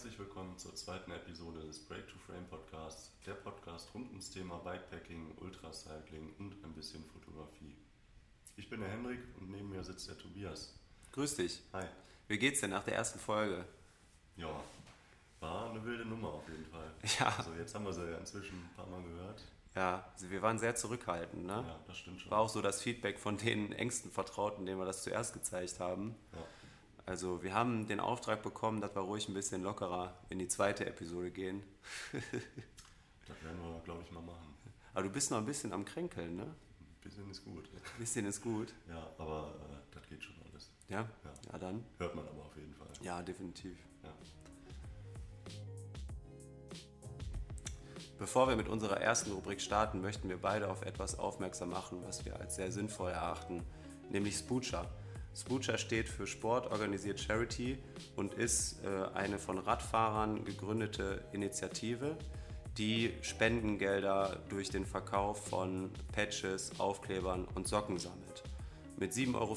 herzlich willkommen zur zweiten Episode des Break to Frame Podcasts, der Podcast rund ums Thema Bikepacking, Ultracycling und ein bisschen Fotografie. Ich bin der Hendrik und neben mir sitzt der Tobias. Grüß dich. Hi. Wie geht's denn nach der ersten Folge? Ja, war eine wilde Nummer auf jeden Fall. Ja. Also jetzt haben wir sie ja inzwischen ein paar Mal gehört. Ja, also wir waren sehr zurückhaltend, ne? Ja, das stimmt schon. War auch so das Feedback von den engsten Vertrauten, denen wir das zuerst gezeigt haben. Ja. Also wir haben den Auftrag bekommen, dass wir ruhig ein bisschen lockerer in die zweite Episode gehen. Das werden wir, glaube ich, mal machen. Aber du bist noch ein bisschen am Kränkeln, ne? Ein bisschen ist gut. Ein bisschen ist gut. Ja, aber äh, das geht schon alles. Ja? Ja. Ja, dann. Hört man aber auf jeden Fall. Ja, definitiv. Ja. Bevor wir mit unserer ersten Rubrik starten, möchten wir beide auf etwas aufmerksam machen, was wir als sehr sinnvoll erachten, nämlich Spoocher. Spoocher steht für Sport Organisiert Charity und ist äh, eine von Radfahrern gegründete Initiative, die Spendengelder durch den Verkauf von Patches, Aufklebern und Socken sammelt. Mit 7,50 Euro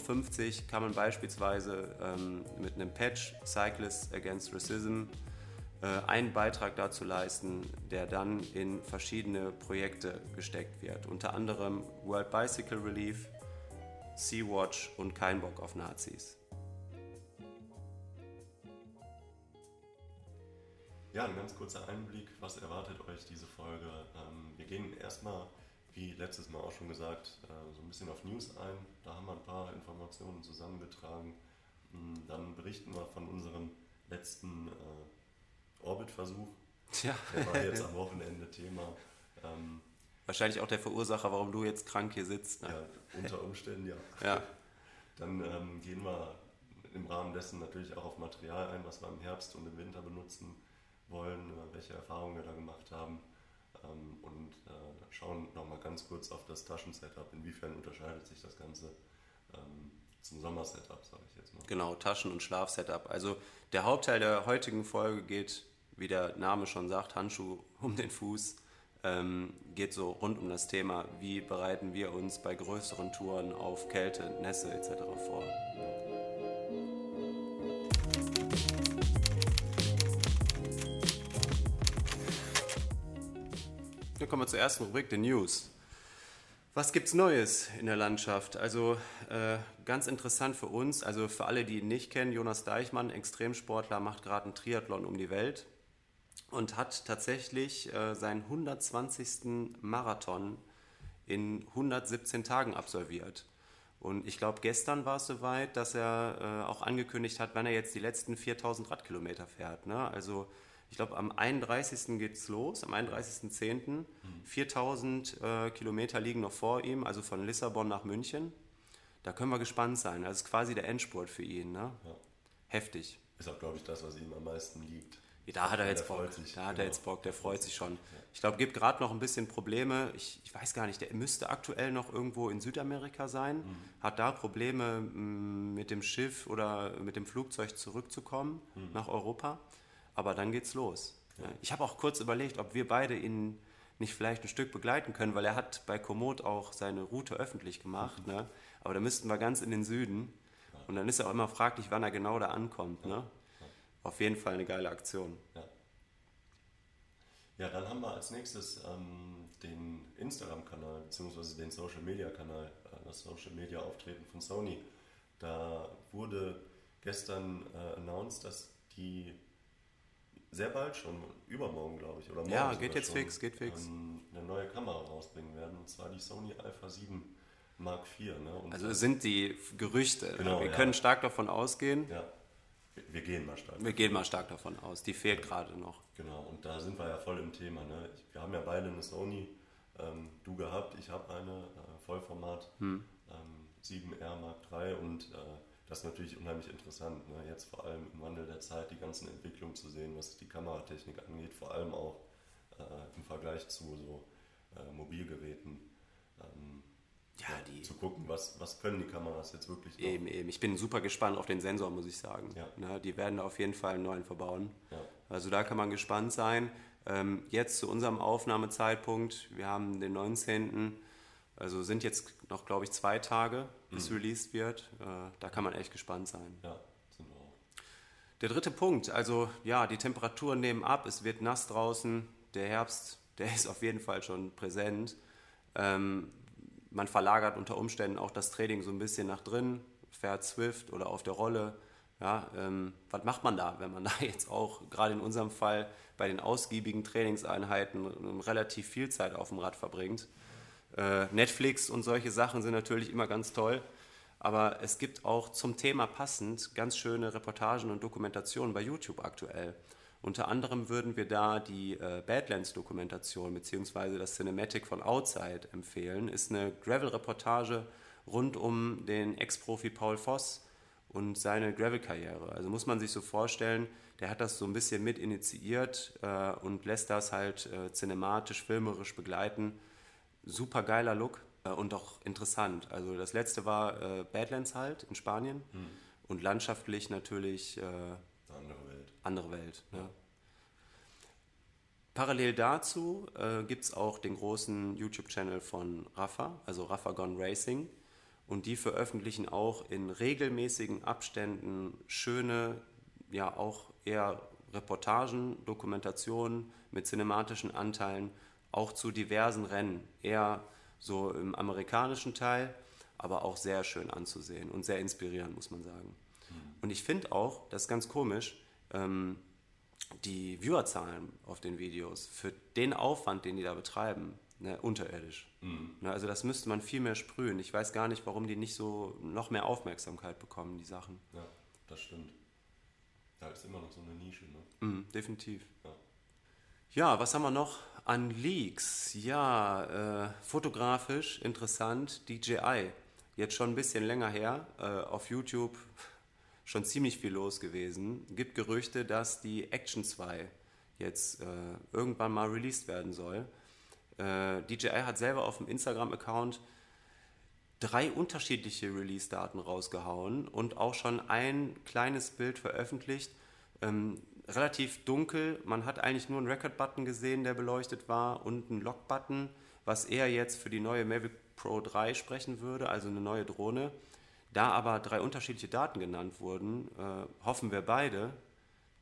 kann man beispielsweise ähm, mit einem Patch Cyclists Against Racism äh, einen Beitrag dazu leisten, der dann in verschiedene Projekte gesteckt wird. Unter anderem World Bicycle Relief, Sea-Watch und Kein Bock auf Nazis. Ja, ein ganz kurzer Einblick, was erwartet euch diese Folge? Ähm, wir gehen erstmal, wie letztes Mal auch schon gesagt, äh, so ein bisschen auf News ein. Da haben wir ein paar Informationen zusammengetragen. Mm, Dann berichten wir von unserem letzten äh, Orbit-Versuch. Tja, Der war jetzt am Wochenende Thema. Wahrscheinlich auch der Verursacher, warum du jetzt krank hier sitzt. Ne? ja, unter Umständen ja. Ja. Dann ähm, gehen wir im Rahmen dessen natürlich auch auf Material ein, was wir im Herbst und im Winter benutzen wollen, äh, welche Erfahrungen wir da gemacht haben ähm, und äh, schauen nochmal ganz kurz auf das Taschensetup, inwiefern unterscheidet sich das Ganze ähm, zum Sommersetup, sage ich jetzt mal. Genau, Taschen- und Schlafsetup. Also der Hauptteil der heutigen Folge geht, wie der Name schon sagt, Handschuh um den Fuß. Ähm, geht so rund um das Thema, wie bereiten wir uns bei größeren Touren auf Kälte, Nässe etc. vor. Dann kommen wir zur ersten Rubrik, der News. Was gibt's Neues in der Landschaft? Also äh, ganz interessant für uns, also für alle, die ihn nicht kennen, Jonas Deichmann, Extremsportler, macht gerade einen Triathlon um die Welt und hat tatsächlich äh, seinen 120. Marathon in 117 Tagen absolviert. Und ich glaube, gestern war es soweit, dass er äh, auch angekündigt hat, wann er jetzt die letzten 4000 Radkilometer fährt. Ne? Also ich glaube, am 31. geht's los, am 31.10. 4000 äh, Kilometer liegen noch vor ihm, also von Lissabon nach München. Da können wir gespannt sein. Das ist quasi der Endspurt für ihn. Ne? Ja. Heftig. Ist auch, glaube ich, das, was ihm am meisten liegt. Da hat er jetzt Bock. sich, da hat er genau. jetzt Bock, der freut sich schon. Ja. Ich glaube, gibt gerade noch ein bisschen Probleme. Ich, ich weiß gar nicht, der müsste aktuell noch irgendwo in Südamerika sein. Mhm. Hat da Probleme m, mit dem Schiff oder mit dem Flugzeug zurückzukommen Mhm. nach Europa. Aber dann geht's los. Ja. Ich habe auch kurz überlegt, ob wir beide ihn nicht vielleicht ein Stück begleiten können, weil er hat bei Komoot auch seine Route öffentlich gemacht. Ne? Aber da müssten wir ganz in den Süden. Und dann ist er auch immer fraglich, wann er genau da ankommt. Ne? Auf jeden Fall eine geile Aktion. Ja. Ja, dann haben wir als nächstes ähm, den Instagram-Kanal bzw. den Social-Media-Kanal, äh, das Social-Media-Auftreten von Sony. Da wurde gestern äh, announced, dass die sehr bald schon, übermorgen glaube ich, oder morgen Ja, geht jetzt schon, fix, geht fix. Ähm, eine neue Kamera rausbringen werden, und zwar die Sony Alpha 7 Mark IV. Ne? Also sind die Gerüchte. Genau, wir ja. können stark davon ausgehen. ja, wir, gehen mal stark. Wir gehen mal stark davon aus. Die fehlt gerade noch. Genau, und da sind wir ja voll im Thema. Ne? Wir haben ja beide eine Sony, ähm, du gehabt, ich habe eine, äh, Vollformat, Hm. ähm, 7R Mark III und äh, das ist natürlich unheimlich interessant, ne? jetzt vor allem im Wandel der Zeit die ganzen Entwicklungen zu sehen, was die Kameratechnik angeht, vor allem auch äh, im Vergleich zu so äh, Mobilgeräten. Ähm, Ja, die- zu gucken, was, was können die Kameras jetzt wirklich noch. Eben, eben. Ich bin super gespannt auf den Sensor, muss ich sagen. Ja. Na, die werden da auf jeden Fall einen neuen verbauen. Ja. Also da kann man gespannt sein. Ähm, jetzt zu unserem Aufnahmezeitpunkt, wir haben den 19. Also sind jetzt noch, glaube ich, zwei Tage, bis released wird. Äh, da kann man echt gespannt sein. Ja, sind wir auch. Der dritte Punkt, also ja, die Temperaturen nehmen ab, es wird nass draußen, der Herbst, der ist auf jeden Fall schon präsent. Ähm, man verlagert unter Umständen auch das Training so ein bisschen nach drin, fährt Swift oder auf der Rolle. Ja, ähm, was macht man da, wenn man da jetzt auch, gerade in unserem Fall, bei den ausgiebigen Trainingseinheiten relativ viel Zeit auf dem Rad verbringt? Äh, Netflix und solche Sachen sind natürlich immer ganz toll, aber es gibt auch zum Thema passend ganz schöne Reportagen und Dokumentationen bei YouTube aktuell. Unter anderem würden wir da die äh, Badlands-Dokumentation bzw. das Cinematic von Outside empfehlen. Ist eine Gravel-Reportage rund um den Ex-Profi Paul Voss und seine Gravel-Karriere. Also muss man sich so vorstellen, der hat das so ein bisschen mit initiiert äh, und lässt das halt äh, cinematisch, filmerisch begleiten. Super geiler Look äh, und auch interessant. Also das letzte war äh, Badlands halt in Spanien mhm. und landschaftlich natürlich äh, andere Welt. Ja. Parallel dazu äh, gibt es auch den großen YouTube-Channel von Rafa, also Rafa Gone Racing. Und die veröffentlichen auch in regelmäßigen Abständen schöne, ja auch eher Reportagen, Dokumentationen mit cinematischen Anteilen, auch zu diversen Rennen. Eher so im amerikanischen Teil, aber auch sehr schön anzusehen und sehr inspirierend, muss man sagen. Mhm. Und ich finde auch, das ist ganz komisch, ähm, die Viewerzahlen auf den Videos für den Aufwand, den die da betreiben, ne, unterirdisch. Mhm. Ne, also das müsste man viel mehr sprühen. Ich weiß gar nicht, warum die nicht so noch mehr Aufmerksamkeit bekommen, die Sachen. Ja, das stimmt. Da ist immer noch so eine Nische, ne? Mhm, definitiv. Ja. ja. was haben wir noch an Leaks? Ja, äh, fotografisch interessant, DJI. Jetzt schon ein bisschen länger her, äh, auf YouTube schon ziemlich viel los gewesen. Es Gibt Gerüchte, dass die Action 2 jetzt äh, irgendwann mal released werden soll. Äh, DJI hat selber auf dem Instagram-Account drei unterschiedliche Release-Daten rausgehauen und auch schon ein kleines Bild veröffentlicht. Ähm, relativ dunkel, man hat eigentlich nur einen Record-Button gesehen, der beleuchtet war und einen Lock-Button, was eher jetzt für die neue Mavic Pro 3 sprechen würde, also eine neue Drohne. Da aber drei unterschiedliche Daten genannt wurden, äh, hoffen wir beide,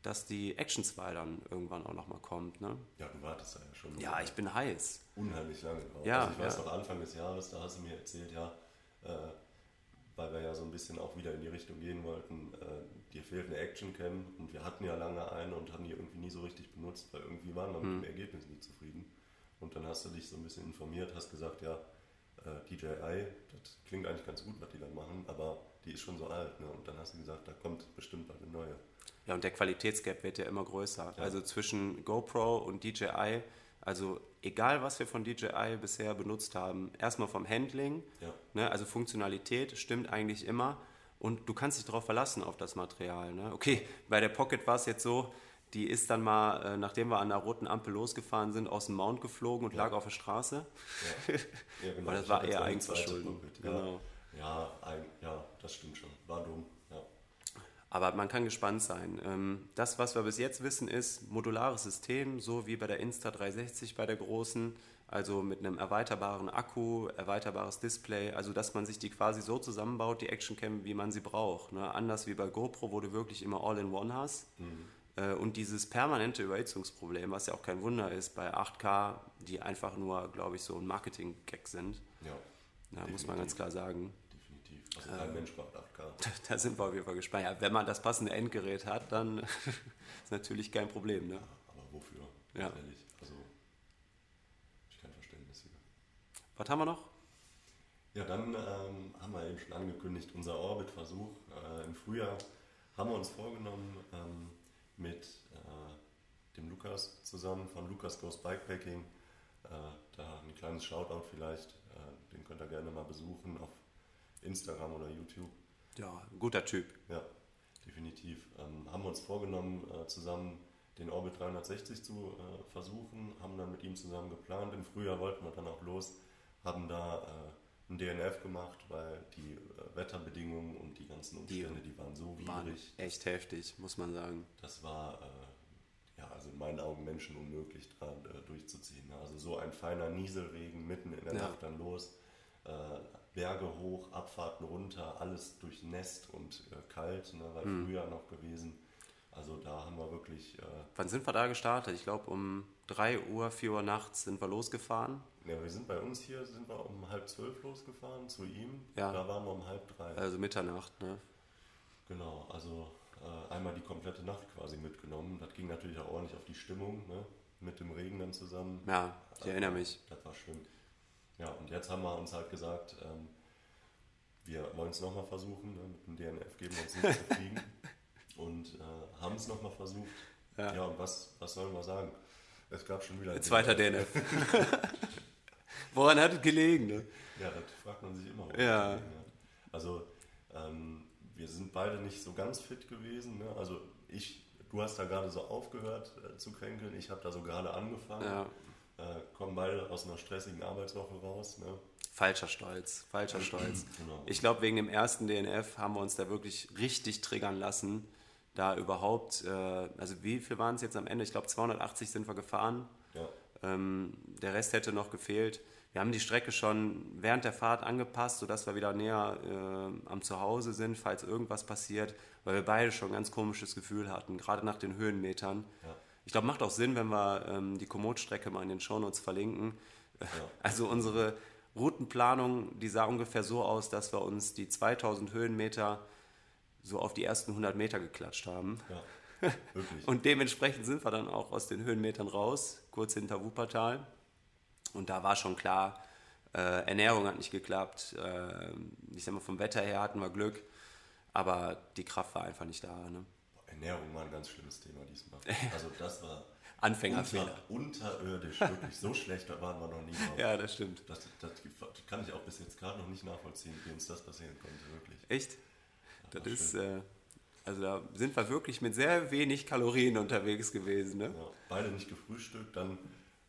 dass die Action 2 dann irgendwann auch nochmal kommt. Ne? Ja, du wartest ja schon. Ja, ich bin heiß. Unheimlich lange drauf. Ja, also ich weiß ja. noch, Anfang des Jahres, da hast du mir erzählt, ja, äh, weil wir ja so ein bisschen auch wieder in die Richtung gehen wollten, äh, dir fehlt eine Action-Cam und wir hatten ja lange eine und haben die irgendwie nie so richtig benutzt, weil irgendwie waren wir hm. mit dem Ergebnis nicht zufrieden. Und dann hast du dich so ein bisschen informiert, hast gesagt, ja, äh, DJI, das klingt eigentlich ganz gut, was die da machen, aber die ist schon so alt. Ne? Und dann hast du gesagt, da kommt bestimmt bald eine neue. Ja, und der Qualitätsgap wird ja immer größer. Ja. Also zwischen GoPro und DJI, also egal was wir von DJI bisher benutzt haben, erstmal vom Handling, ja. ne, also Funktionalität stimmt eigentlich immer. Und du kannst dich darauf verlassen, auf das Material. Ne? Okay, bei der Pocket war es jetzt so, die ist dann mal, äh, nachdem wir an der roten Ampel losgefahren sind, aus dem Mount geflogen und ja. lag auf der Straße. Ja, ja genau. Aber das war eher Eigenverschulden. Genau. Ja, ein, ja, das stimmt schon. War dumm. Ja. Aber man kann gespannt sein. Ähm, das, was wir bis jetzt wissen, ist modulares System, so wie bei der Insta360 bei der großen, also mit einem erweiterbaren Akku, erweiterbares Display, also dass man sich die quasi so zusammenbaut, die Actioncam, wie man sie braucht. Ne? Anders wie bei GoPro, wo du wirklich immer All-in-One hast. Mhm. Äh, und dieses permanente Überhitzungsproblem, was ja auch kein Wunder ist bei 8K, die einfach nur, glaube ich, so ein Marketing-Gag sind. Ja. Da muss man ganz klar sagen. Definitiv. Also kein äh, Mensch braucht 8K. Da sind wir auf jeden Fall gespannt. Ja, wenn man das passende Endgerät hat, dann ist natürlich kein Problem. Ne? Ja, aber wofür? Ja. Ehrlich. Also, ich kein Verständnis hier. Was haben wir noch? Ja, dann ähm, haben wir eben schon angekündigt, unser Orbit-Versuch. Äh, Im Frühjahr haben wir uns vorgenommen, ähm, mit äh, dem Lukas zusammen von Lukas Goes Bikepacking. Äh, da ein kleines Shoutout vielleicht, äh, den könnt ihr gerne mal besuchen auf Instagram oder YouTube. Ja, guter Typ. Ja, definitiv. Ähm, haben wir uns vorgenommen, äh, zusammen den Orbit 360 zu äh, versuchen, haben dann mit ihm zusammen geplant. Im Frühjahr wollten wir dann auch los, haben da ein DNF gemacht, weil die Wetterbedingungen und die ganzen Umstände, die, die waren so widrig. Waren echt heftig, muss man sagen. Das war äh, ja, also in meinen Augen menschenunmöglich dran äh, durchzuziehen. Also so ein feiner Nieselregen mitten in der ja. Nacht dann los, äh, Berge hoch, Abfahrten runter, alles durchnässt und äh, kalt, ne, weil mhm. Frühjahr noch gewesen. Also da haben wir wirklich. Äh, Wann sind wir da gestartet? Ich glaube um 3 Uhr, 4 Uhr nachts sind wir losgefahren. Ja, wir sind bei uns hier, sind wir um halb zwölf losgefahren zu ihm. Ja. Da waren wir um halb drei. Also Mitternacht, ne? Genau, also äh, einmal die komplette Nacht quasi mitgenommen. Das ging natürlich auch ordentlich auf die Stimmung, ne? mit dem Regen dann zusammen. Ja, ich Das erinnere mich. Das war schlimm. Ja, und jetzt haben wir uns halt gesagt, ähm, wir wollen es nochmal versuchen, ne? mit dem DNF geben wir uns nicht zufrieden. Und äh, haben es nochmal versucht. Ja. Ja, und was, was sollen wir sagen? Es gab schon wieder ein Zweiter DNF. Woran hat es gelegen, ne? Ja, das fragt man sich immer. Ja. Also, ähm, wir sind beide nicht so ganz fit gewesen. Ne? Also, ich, du hast da gerade so aufgehört äh, zu kränkeln, ich habe da so gerade angefangen. Ja. Äh, kommen beide aus einer stressigen Arbeitswoche raus. Ne? Falscher Stolz, falscher Stolz. Genau. Ich glaube, wegen dem ersten DNF haben wir uns da wirklich richtig triggern lassen, da überhaupt, äh, also wie viel waren es jetzt am Ende? Ich glaube, 280 sind wir gefahren. Ja. Ähm, der Rest hätte noch gefehlt. Wir haben die Strecke schon während der Fahrt angepasst, sodass wir wieder näher äh, am Zuhause sind, falls irgendwas passiert, weil wir beide schon ein ganz komisches Gefühl hatten, gerade nach den Höhenmetern. Ja. Ich glaube, macht auch Sinn, wenn wir ähm, die Komoot-Strecke mal in den Shownotes verlinken. Also unsere Routenplanung, die sah ungefähr so aus, dass wir uns die 2000 Höhenmeter so auf die ersten 100 Meter geklatscht haben. ja, wirklich. Und dementsprechend sind wir dann auch aus den Höhenmetern raus, kurz hinter Wuppertal. Und da war schon klar, äh, Ernährung hat nicht geklappt. Äh, ich sag mal, vom Wetter her hatten wir Glück, aber die Kraft war einfach nicht da. Ne? Ernährung war ein ganz schlimmes Thema diesmal. Also, das war Anfängerfehler. unter, unterirdisch, wirklich. So schlecht waren wir noch nie drauf. Ja, das stimmt. Das, das kann ich auch bis jetzt gerade noch nicht nachvollziehen, wie uns das passieren konnte, wirklich. Echt? Das ist, äh, also da sind wir wirklich mit sehr wenig Kalorien unterwegs gewesen. Ne? Ja, beide nicht gefrühstückt, dann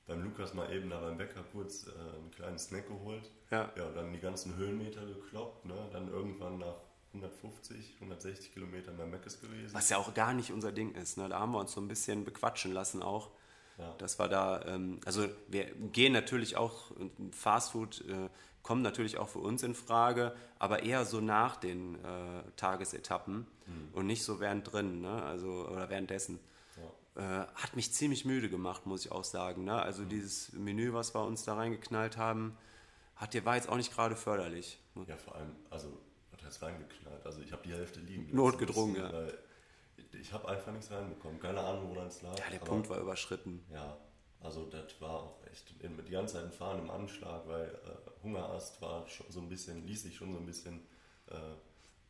beim Lukas mal eben da beim Bäcker kurz äh, einen kleinen Snack geholt. Ja. ja, dann die ganzen Höhenmeter gekloppt, ne? dann irgendwann nach 150, 160 Kilometern beim Meckes gewesen. Was ja auch gar nicht unser Ding ist. Ne? Da haben wir uns so ein bisschen bequatschen lassen auch. Ja. Das war da, ähm, also wir gehen natürlich auch, äh, Fastfood äh, kommt natürlich auch für uns in Frage, aber eher so nach den äh, Tagesetappen und nicht so während ne? also, oder währenddessen. Ja. Äh, hat mich ziemlich müde gemacht, muss ich auch sagen. Ne? Also dieses Menü, was wir uns da reingeknallt haben, hat dir war jetzt auch nicht gerade förderlich. ja, vor allem, also, was heißt reingeknallt? Also, ich habe die Hälfte liegen lassen Notgedrungen, ja. Ich habe einfach nichts reinbekommen. Keine Ahnung, woran es lag. Ja, der Punkt war überschritten. Ja, also das war auch echt die ganze Zeit ein Fahren im Anschlag, weil äh, Hungerast war schon so ein bisschen, ließ sich schon so ein bisschen. Äh,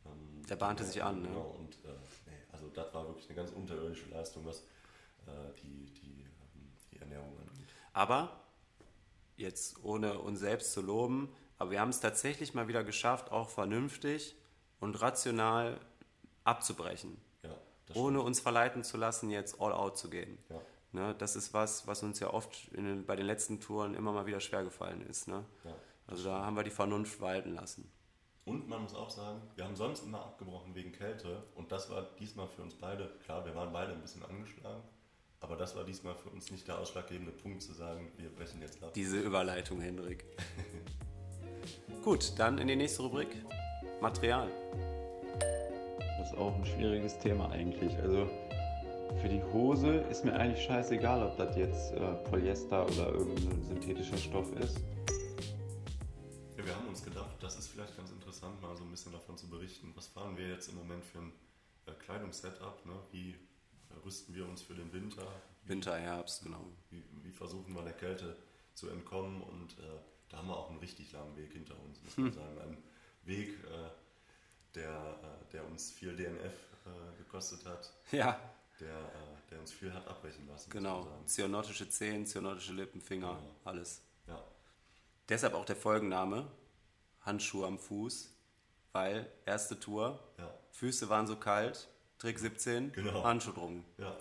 ähm, Der bahnte sich an, ne? Genau, und äh, nee, also das war wirklich eine ganz unterirdische Leistung, was äh, die, die, ähm, die Ernährung angeht. Aber, jetzt ohne uns selbst zu loben, aber wir haben es tatsächlich mal wieder geschafft, auch vernünftig und rational abzubrechen. Ja, Ohne uns verleiten zu lassen, jetzt all out zu gehen. Ja. Ne, das ist was, was uns ja oft in den, bei den letzten Touren immer mal wieder schwer gefallen ist. Ne? Ja, Also da haben wir die Vernunft walten lassen. Und man muss auch sagen, wir haben sonst immer abgebrochen wegen Kälte und das war diesmal für uns beide, klar, wir waren beide ein bisschen angeschlagen, aber das war diesmal für uns nicht der ausschlaggebende Punkt zu sagen, wir brechen jetzt ab. Diese Überleitung, Hendrik. Gut, dann in die nächste Rubrik. Material. Das ist auch ein schwieriges Thema eigentlich. Also für die Hose ist mir eigentlich scheißegal, ob das jetzt äh, Polyester oder irgendein synthetischer Stoff ist. Ja, wir haben uns gedacht, das ist vielleicht ganz interessant, mal so ein bisschen davon zu berichten. Was fahren wir jetzt im Moment für ein äh, Kleidungssetup? Ne? Wie äh, rüsten wir uns für den Winter? Winter, Herbst, genau. Wie, wie versuchen wir der Kälte zu entkommen? Und äh, da haben wir auch einen richtig langen Weg hinter uns, muss man sagen. Ein Weg, äh, der, äh, der uns viel DNF äh, gekostet hat, Ja, der, äh, der uns viel hat abbrechen lassen. genau. Zionotische Zehen, zionotische Lippen, Finger, Genau. alles. Ja, Deshalb auch der Folgenname, Handschuhe am Fuß, weil erste Tour, ja, Füße waren so kalt, Trick 17, Genau. Handschuh drum. ja.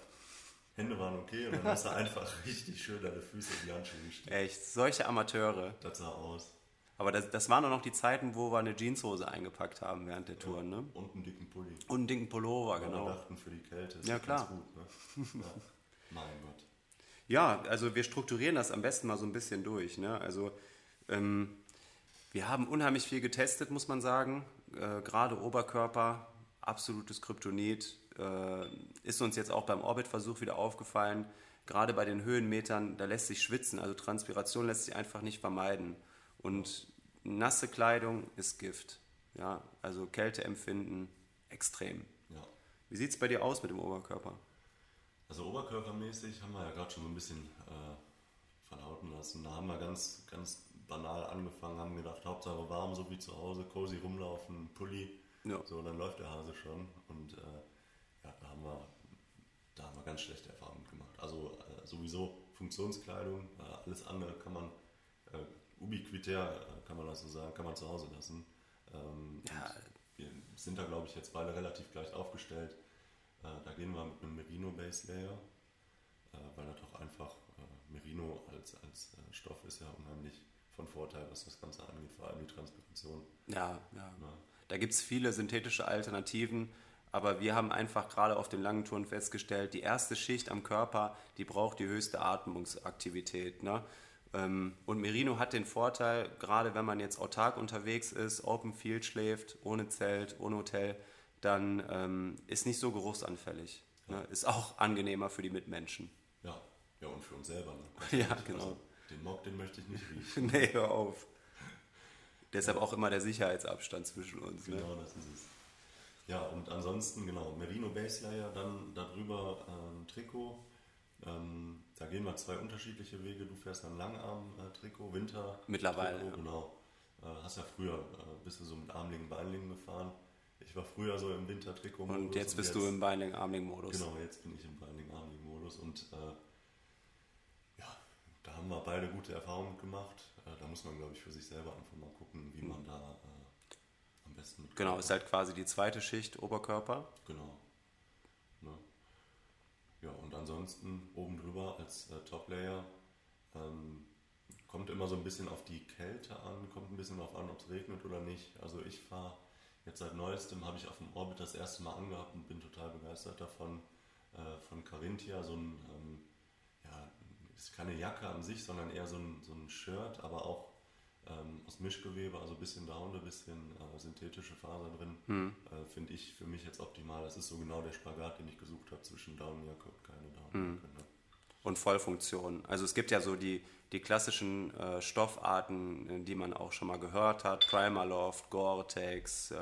Hände waren okay und dann hast du einfach richtig schön deine Füße in die Handschuhe gesteckt. Echt, solche Amateure. Das sah aus. Aber das, das waren auch noch die Zeiten, wo wir eine Jeanshose eingepackt haben während der Tour, ne? Und einen dicken Pulli. Und einen dicken Pullover, Weil genau. wir dachten, für die Kälte ist Ja, klar. gut. Ne? Ja. Mein Gott. Ja, also wir strukturieren das am besten mal so ein bisschen durch. Ne? Also ähm, wir haben unheimlich viel getestet, muss man sagen. Äh, Gerade Oberkörper, absolutes Kryptonit. Äh, ist uns jetzt auch beim Orbit-Versuch wieder aufgefallen, gerade bei den Höhenmetern, da lässt sich schwitzen, also Transpiration lässt sich einfach nicht vermeiden. Und nasse Kleidung ist Gift. Ja, also Kälteempfinden extrem. Ja. Wie sieht es bei dir aus mit dem Oberkörper? Also oberkörpermäßig haben wir ja gerade schon so ein bisschen äh, verlauten lassen. Da haben wir ganz, ganz banal angefangen, haben gedacht, Hauptsache warm, so wie zu Hause, cozy rumlaufen, Pulli. Ja. So, dann läuft der Hase schon. Und äh, ja, da haben wir, da haben wir ganz schlechte Erfahrungen gemacht. Also äh, sowieso Funktionskleidung, äh, alles andere kann man äh, ubiquitär, kann man das so sagen, kann man zu Hause lassen. Ähm, Ja. Wir sind da, glaube ich, jetzt beide relativ gleich aufgestellt. Äh, da gehen wir mit einem Merino Base Layer, äh, weil das auch einfach äh, Merino als, als äh, Stoff ist ja unheimlich von Vorteil, was das Ganze angeht, vor allem die Transpiration. Ja, ja. Ja. Da gibt es viele synthetische Alternativen, aber wir haben einfach gerade auf den langen Touren festgestellt, die erste Schicht am Körper, die braucht die höchste Atmungsaktivität. Ne? Ähm, Und Merino hat den Vorteil, gerade wenn man jetzt autark unterwegs ist, Open Field schläft, ohne Zelt, ohne Hotel, dann ähm, ist nicht so geruchsanfällig. Ne? Ist auch angenehmer für die Mitmenschen. Ja, ja und für uns selber. Ne? Ja, Also, genau. den Mock, den möchte ich nicht riechen. nee, hör auf. Deshalb auch immer der Sicherheitsabstand zwischen uns. Ne? Genau, das ist es. Ja, und ansonsten, genau, Merino Base Layer, dann darüber äh, ein Trikot. Ähm, da gehen wir zwei unterschiedliche Wege. Du fährst ein Langarm-Trikot, Winter. Mittlerweile, Trikot, ja. Genau. Äh, hast ja früher, äh, bist du so mit Armlingen, Beinlingen gefahren. Ich war früher so im Wintertrikot. Und jetzt bist du im Binding-Armling-Modus. Genau, jetzt bin ich im Binding-Armling-Modus und äh, ja, da haben wir beide gute Erfahrungen gemacht. Äh, da muss man, glaube ich, für sich selber einfach mal gucken, wie man da äh, am besten mit Genau, ist halt quasi die zweite Schicht Oberkörper. Genau. Ja, und ansonsten oben drüber als äh, Top-Layer ähm, kommt immer so ein bisschen auf die Kälte an, kommt ein bisschen darauf an, ob es regnet oder nicht. Also ich fahre jetzt seit neuestem, habe ich auf dem Orbit das erste Mal angehabt und bin total begeistert davon, äh, von Carinthia, so ein, ähm, ja, ist keine Jacke an sich, sondern eher so ein, so ein Shirt, aber auch ähm, aus Mischgewebe, also ein bisschen Down, ein bisschen äh, synthetische Faser drin, äh, finde ich für mich jetzt optimal. Das ist so genau der Spagat, den ich gesucht habe zwischen Downjacke und keine Downjacke. Ne? und Vollfunktion. Also es gibt ja so die, die klassischen äh, Stoffarten, äh, die man auch schon mal gehört hat, Primaloft, Gore-Tex, äh,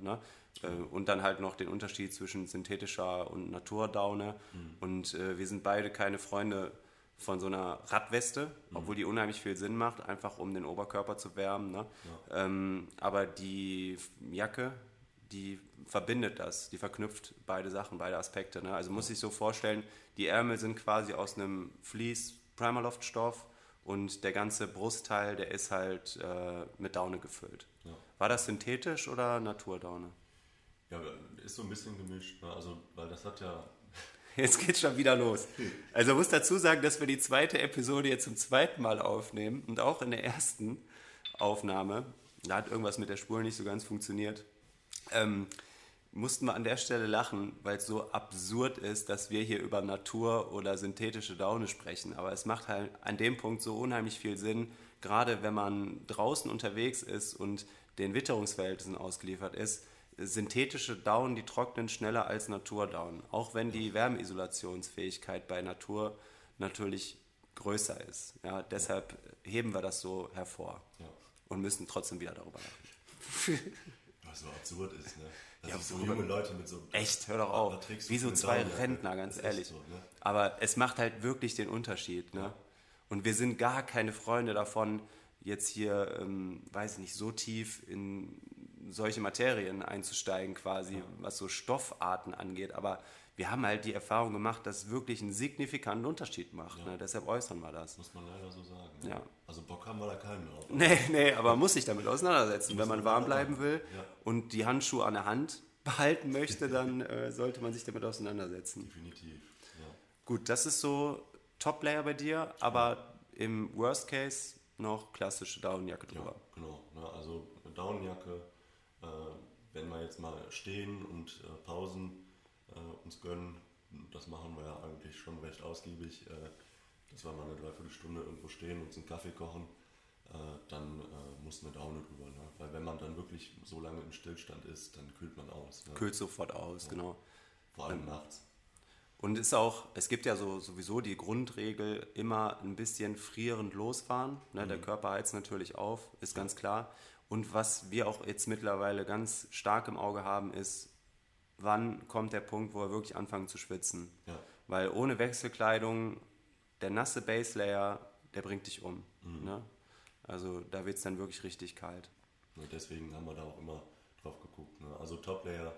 ne? äh, und dann halt noch den Unterschied zwischen synthetischer und Naturdaune. Und äh, wir sind beide keine Freunde von so einer Radweste, obwohl die unheimlich viel Sinn macht, einfach um den Oberkörper zu wärmen. Ne? Ähm, aber die Jacke, die verbindet das, die verknüpft beide Sachen, beide Aspekte. Ne? Also muss ich so vorstellen, die Ärmel sind quasi aus einem Fleece Primaloft Stoff und der ganze Brustteil, der ist halt äh, mit Daune gefüllt. Ja. War das synthetisch oder Naturdaune? Ja, ist so ein bisschen gemischt, ne? also weil das hat ja Jetzt geht's schon wieder los. Also muss dazu sagen, dass wir die zweite Episode jetzt zum zweiten Mal aufnehmen und auch in der ersten Aufnahme, da hat irgendwas mit der Spur nicht so ganz funktioniert, ähm, mussten wir an der Stelle lachen, weil es so absurd ist, dass wir hier über Natur oder synthetische Daune sprechen. Aber es macht halt an dem Punkt so unheimlich viel Sinn, gerade wenn man draußen unterwegs ist und den Witterungsverhältnissen ausgeliefert ist. Synthetische Daunen, die trocknen schneller als Naturdaunen, auch wenn die Wärmeisolationsfähigkeit bei Natur natürlich größer ist. Ja, deshalb heben wir das so hervor Ja. und müssen trotzdem wieder darüber lachen. was so absurd ist. Ne? Dass Ja, so junge Leute mit so. Echt, hör doch auf. Wie so zwei Daunenjacke. Rentner, ganz Das ist ehrlich. So, ne? Aber es macht halt wirklich den Unterschied. Ne? Und wir sind gar keine Freunde davon, jetzt hier, ähm, weiß ich nicht, so tief in solche Materien einzusteigen, quasi, was so Stoffarten angeht. Aber wir haben halt die Erfahrung gemacht, dass es wirklich einen signifikanten Unterschied macht. Ne? Deshalb äußern wir das. Muss man leider so sagen. Ne? Ja. Also Bock haben wir da keinen drauf. Nee, nee, aber man muss sich damit auseinandersetzen. Wenn man warm bleiben will Ja. und die Handschuhe an der Hand behalten möchte, dann äh, sollte man sich damit auseinandersetzen. Definitiv. Ja. Gut, das ist so Top-Layer bei dir, aber im Worst Case noch klassische Daunenjacke Ja, drüber. genau. Ne? Also äh, wenn wir jetzt mal stehen und äh, Pausen äh, uns gönnen, das machen wir ja eigentlich schon recht ausgiebig, äh, dass wir mal eine Dreiviertelstunde irgendwo stehen und uns einen Kaffee kochen, äh, dann äh, muss eine Daune drüber. Ne? Weil wenn man dann wirklich so lange im Stillstand ist, dann kühlt man aus. Ne? Kühlt sofort aus, genau. Vor allem nachts. Und ist auch, es gibt ja so sowieso die Grundregel, immer ein bisschen frierend losfahren. Ne? Der Körper heizt natürlich auf, ist ganz klar. Und was wir auch jetzt mittlerweile ganz stark im Auge haben, ist, wann kommt der Punkt, wo wir wirklich anfangen zu schwitzen. Ja. Weil ohne Wechselkleidung, der nasse Base Layer, der bringt dich um. Ne? Also da wird es dann wirklich richtig kalt. Und deswegen haben wir da auch immer drauf geguckt. Ne? Also Top-Layer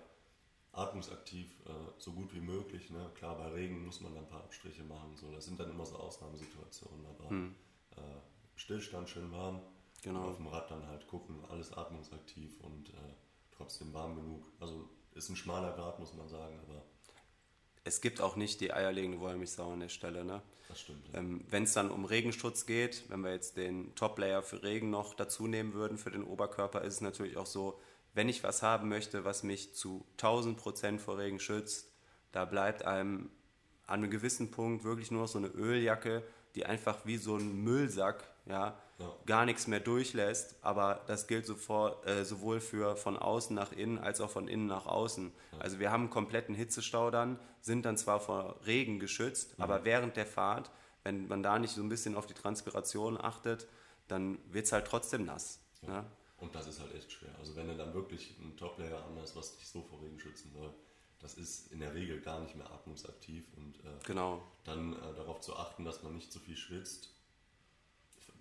atmungsaktiv, äh, so gut wie möglich. Ne? Klar, bei Regen muss man dann ein paar Abstriche machen. So. Das sind dann immer so Ausnahmesituationen. Aber äh, Stillstand schön warm. Genau. Und auf dem Rad dann halt gucken, alles atmungsaktiv und äh, trotzdem warm genug. Also ist ein schmaler Grad, muss man sagen, aber Es gibt auch nicht die eierlegende Wollmilchsau an der Stelle. Ne? das stimmt. Ja. Ähm, wenn es dann um Regenschutz geht, wenn wir jetzt den Top-Layer für Regen noch dazu nehmen würden für den Oberkörper, ist es natürlich auch so, wenn ich was haben möchte, was mich zu 1000 Prozent vor Regen schützt, da bleibt einem an einem gewissen Punkt wirklich nur noch so eine Öljacke, die einfach wie so ein Müllsack, ja, Ja. gar nichts mehr durchlässt. Aber das gilt sofort, äh, sowohl für von außen nach innen als auch von innen nach außen. Also wir haben einen kompletten Hitzestau dann, sind dann zwar vor Regen geschützt, aber während der Fahrt, wenn man da nicht so ein bisschen auf die Transpiration achtet, dann wird es halt trotzdem nass. Ne? Und das ist halt echt schwer. Also wenn du dann wirklich einen Top-Layer anhast, was dich so vor Regen schützen soll, das ist in der Regel gar nicht mehr atmungsaktiv und äh, Genau. dann äh, darauf zu achten, dass man nicht zu viel schwitzt,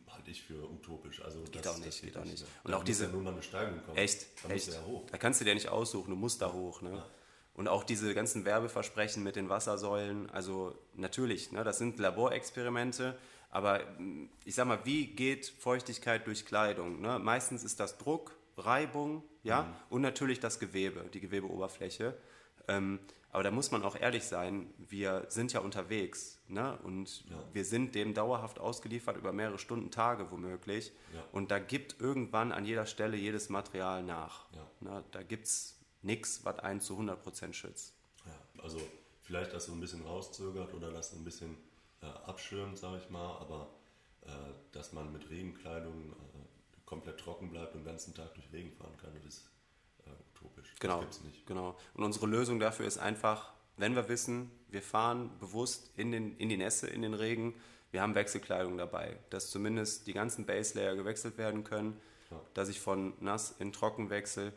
halte ich für utopisch. Also Geht das, auch nicht, das geht auch nicht. mehr. Und Da auch diese- ja nur mal eine Steigung kommen. Echt, da echt. Ja hoch. Da kannst du dir nicht aussuchen, du musst da hoch. Ne? Und auch diese ganzen Werbeversprechen mit den Wassersäulen, also natürlich, ne, das sind Laborexperimente, aber ich sag mal, wie geht Feuchtigkeit durch Kleidung? Ne? Meistens ist das Druck, Reibung, ja, und natürlich das Gewebe, die Gewebeoberfläche. Ähm, aber da muss man auch ehrlich sein, wir sind ja unterwegs ne? und Ja. wir sind dem dauerhaft ausgeliefert über mehrere Stunden, Tage womöglich. Ja. Und da gibt irgendwann an jeder Stelle jedes Material nach. Ja. Ne? Da gibt es nichts, was einen zu 100% schützt. Also vielleicht das so ein bisschen rauszögert oder das so ein bisschen äh, abschirmt, sage ich mal, aber äh, dass man mit Regenkleidung äh, komplett trocken bleibt und den ganzen Tag durch Regen fahren kann, das ist utopisch. Genau. Das gibt's nicht. Genau. Und unsere Lösung dafür ist einfach, wenn wir wissen, wir fahren bewusst in, den, in die Nässe, in den Regen, wir haben Wechselkleidung dabei, dass zumindest die ganzen Base Layer gewechselt werden können, Ja. dass ich von nass in trocken wechsle.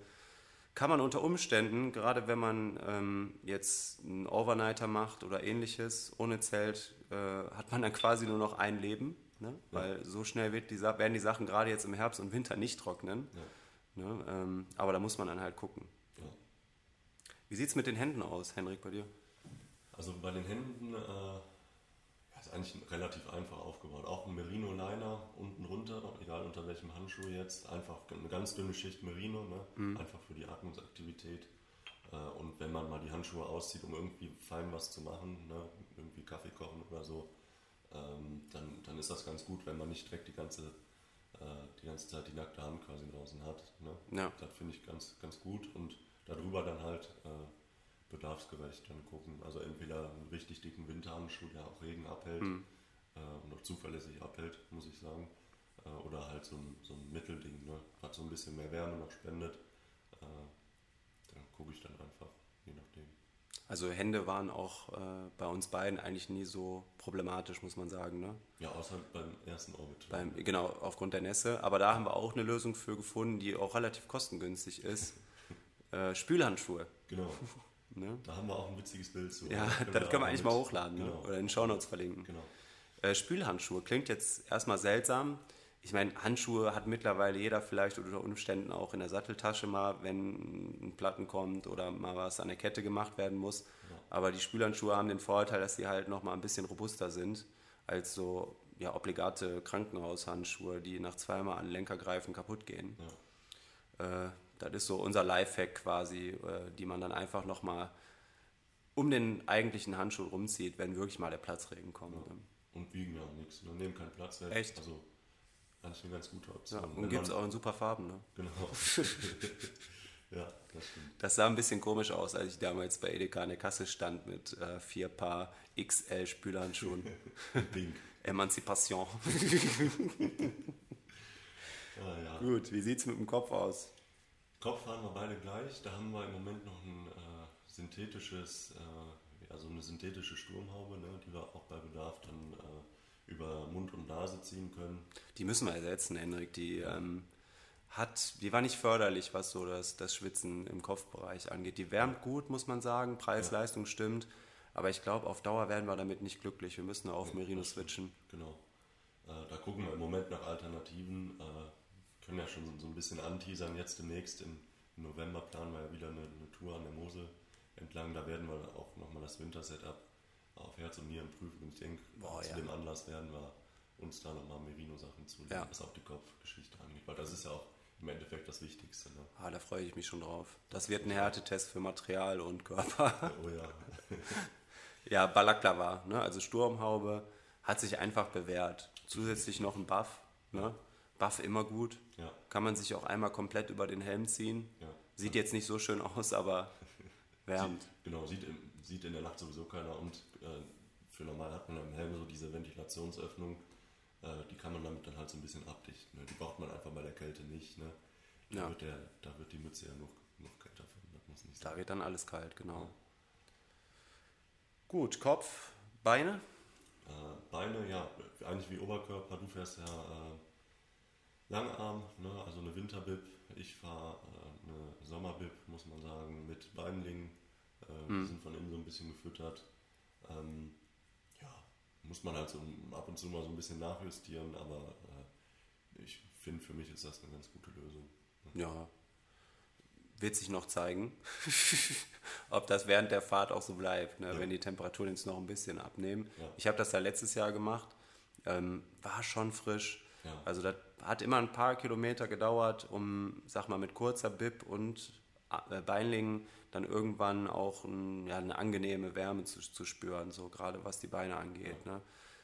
Kann man unter Umständen, gerade wenn man ähm, jetzt einen Overnighter macht oder ähnliches, ohne Zelt, äh, hat man dann quasi nur noch ein Leben, ne? weil so schnell wird die, werden die Sachen gerade jetzt im Herbst und Winter nicht trocknen. Ja. Ne? Ähm, aber da muss man dann halt gucken. Ja. Wie sieht es mit den Händen aus, Henrik, bei dir? Also bei den Händen äh, ist eigentlich relativ einfach aufgebaut. Auch ein Merino-Liner unten runter, egal unter welchem Handschuh jetzt. Einfach eine ganz dünne Schicht Merino, ne? einfach für die Atmungsaktivität. Äh, und wenn man mal die Handschuhe auszieht, um irgendwie fein was zu machen, ne? irgendwie Kaffee kochen oder so, ähm, dann, dann ist das ganz gut, wenn man nicht direkt die ganze, die ganze Zeit die nackte Hand quasi draußen hat. Ne? Ja. Das finde ich ganz, ganz gut und darüber dann halt äh, bedarfsgerecht dann gucken. Also entweder einen richtig dicken Winterhandschuh, der auch Regen abhält Mhm. äh, und auch zuverlässig abhält, muss ich sagen. Äh, oder halt so ein, so ein Mittelding, ne? was so ein bisschen mehr Wärme noch spendet. Äh, da gucke ich dann einfach, je nachdem. Also Hände waren auch äh, bei uns beiden eigentlich nie so problematisch, muss man sagen. Ne? Ja, außer beim ersten Orbit. Beim, genau, aufgrund der Nässe. Aber da haben wir auch eine Lösung für gefunden, die auch relativ kostengünstig ist. Äh, Spülhandschuhe. Genau. Ne? Da haben wir auch ein witziges Bild zu. Ja, Da das können wir eigentlich mit- mal hochladen ne? Genau. oder in den Shownotes verlinken. Genau. Äh, Spülhandschuhe klingt jetzt erstmal seltsam. Ich meine, Handschuhe hat mittlerweile jeder vielleicht unter Umständen auch in der Satteltasche mal, wenn ein Platten kommt oder mal was an der Kette gemacht werden muss. Aber die Spülhandschuhe haben den Vorteil, dass sie halt noch mal ein bisschen robuster sind als so ja, obligate Krankenhaushandschuhe, die nach zweimal an den Lenker greifen kaputt gehen. Äh, das ist so unser Lifehack quasi, äh, die man dann einfach noch mal um den eigentlichen Handschuh rumzieht, wenn wirklich mal der Platzregen kommt. ne? Und wiegen ja auch nichts. Ne? Nehmen keinen Platz weg. Echt? Also eigentlich eine ganz gute Ja, Option. und Wenn gibt es auch in super Farben. Ne? Genau. ja, das stimmt. Das sah ein bisschen komisch aus, als ich damals bei Edeka an der Kasse stand mit äh, vier Paar XL Spülhandschuhen. Pink. Emanzipation. Ja, ja. Gut, wie sieht's mit dem Kopf aus? Kopf fahren wir beide gleich. Da haben wir im Moment noch einen äh, synthetisches, äh, ja, so eine synthetische Sturmhaube, ne, die wir auch bei Bedarf dann äh, über Mund und Nase ziehen können. Die müssen wir ersetzen, Henrik. Die ähm, hat, die war nicht förderlich, was so das, das Schwitzen im Kopfbereich angeht. Die wärmt gut, muss man sagen. Preis-Leistung stimmt. Aber ich glaube, auf Dauer werden wir damit nicht glücklich. Wir müssen auf Merino switchen. Genau. Äh, da gucken wir im Moment nach Alternativen. Äh, können ja schon so, ein bisschen anteasern. Jetzt demnächst im, im November planen wir ja wieder eine, eine, Tour an der Mosel entlang. Da werden wir auch nochmal das Winter-Setup auf Herz und Nieren prüfen. Und ich denke, zu ja. dem Anlass werden wir uns da nochmal Merino-Sachen zulegen, ja. was auch die Kopfgeschichte angeht. Weil das ist ja auch im Endeffekt das Wichtigste. Ne? Ah, da freue ich mich schon drauf. Das wird ein Härtetest für Material und Körper. Oh ja. ja, Balaklava, ne? also Sturmhaube, hat sich einfach bewährt. Zusätzlich noch ein Buff. Ne? Buff immer gut. Ja. Kann man sich auch einmal komplett über den Helm ziehen. Ja. Sieht jetzt nicht so schön aus, aber wärmt. Sieht, genau, sieht, sieht in der Nacht sowieso keiner und äh, für normal hat man im Helm so diese Ventilationsöffnung äh, die kann man damit dann halt so ein bisschen abdichten. Ne? Die braucht man einfach bei der Kälte nicht. Ne? Da, ja. wird der, da wird die Mütze ja noch, noch kälter sein. Da wird dann alles kalt, genau. Ja. Gut, Kopf, Beine? Äh, Beine, ja, eigentlich wie Oberkörper. Du fährst ja äh, Langarm, ne? also eine Winterbib. Ich fahre äh, eine Sommerbib, muss man sagen, mit Beinlingen. Äh, mhm. Die sind von innen so ein bisschen gefüttert. Ähm, muss man halt so ab und zu mal so ein bisschen nachjustieren, aber äh, ich finde, für mich ist das eine ganz gute Lösung. Ja, wird sich noch zeigen, ob das während der Fahrt auch so bleibt, ne? ja. wenn die Temperaturen jetzt noch ein bisschen abnehmen. Ja. Ich habe das ja letztes Jahr gemacht, ähm, war schon frisch. Ja. Also das hat immer ein paar Kilometer gedauert, um, sag mal, mit kurzer Bib und äh, Beinlingen dann irgendwann auch ein, ja, eine angenehme Wärme zu, zu, spüren, so gerade was die Beine angeht. Ne?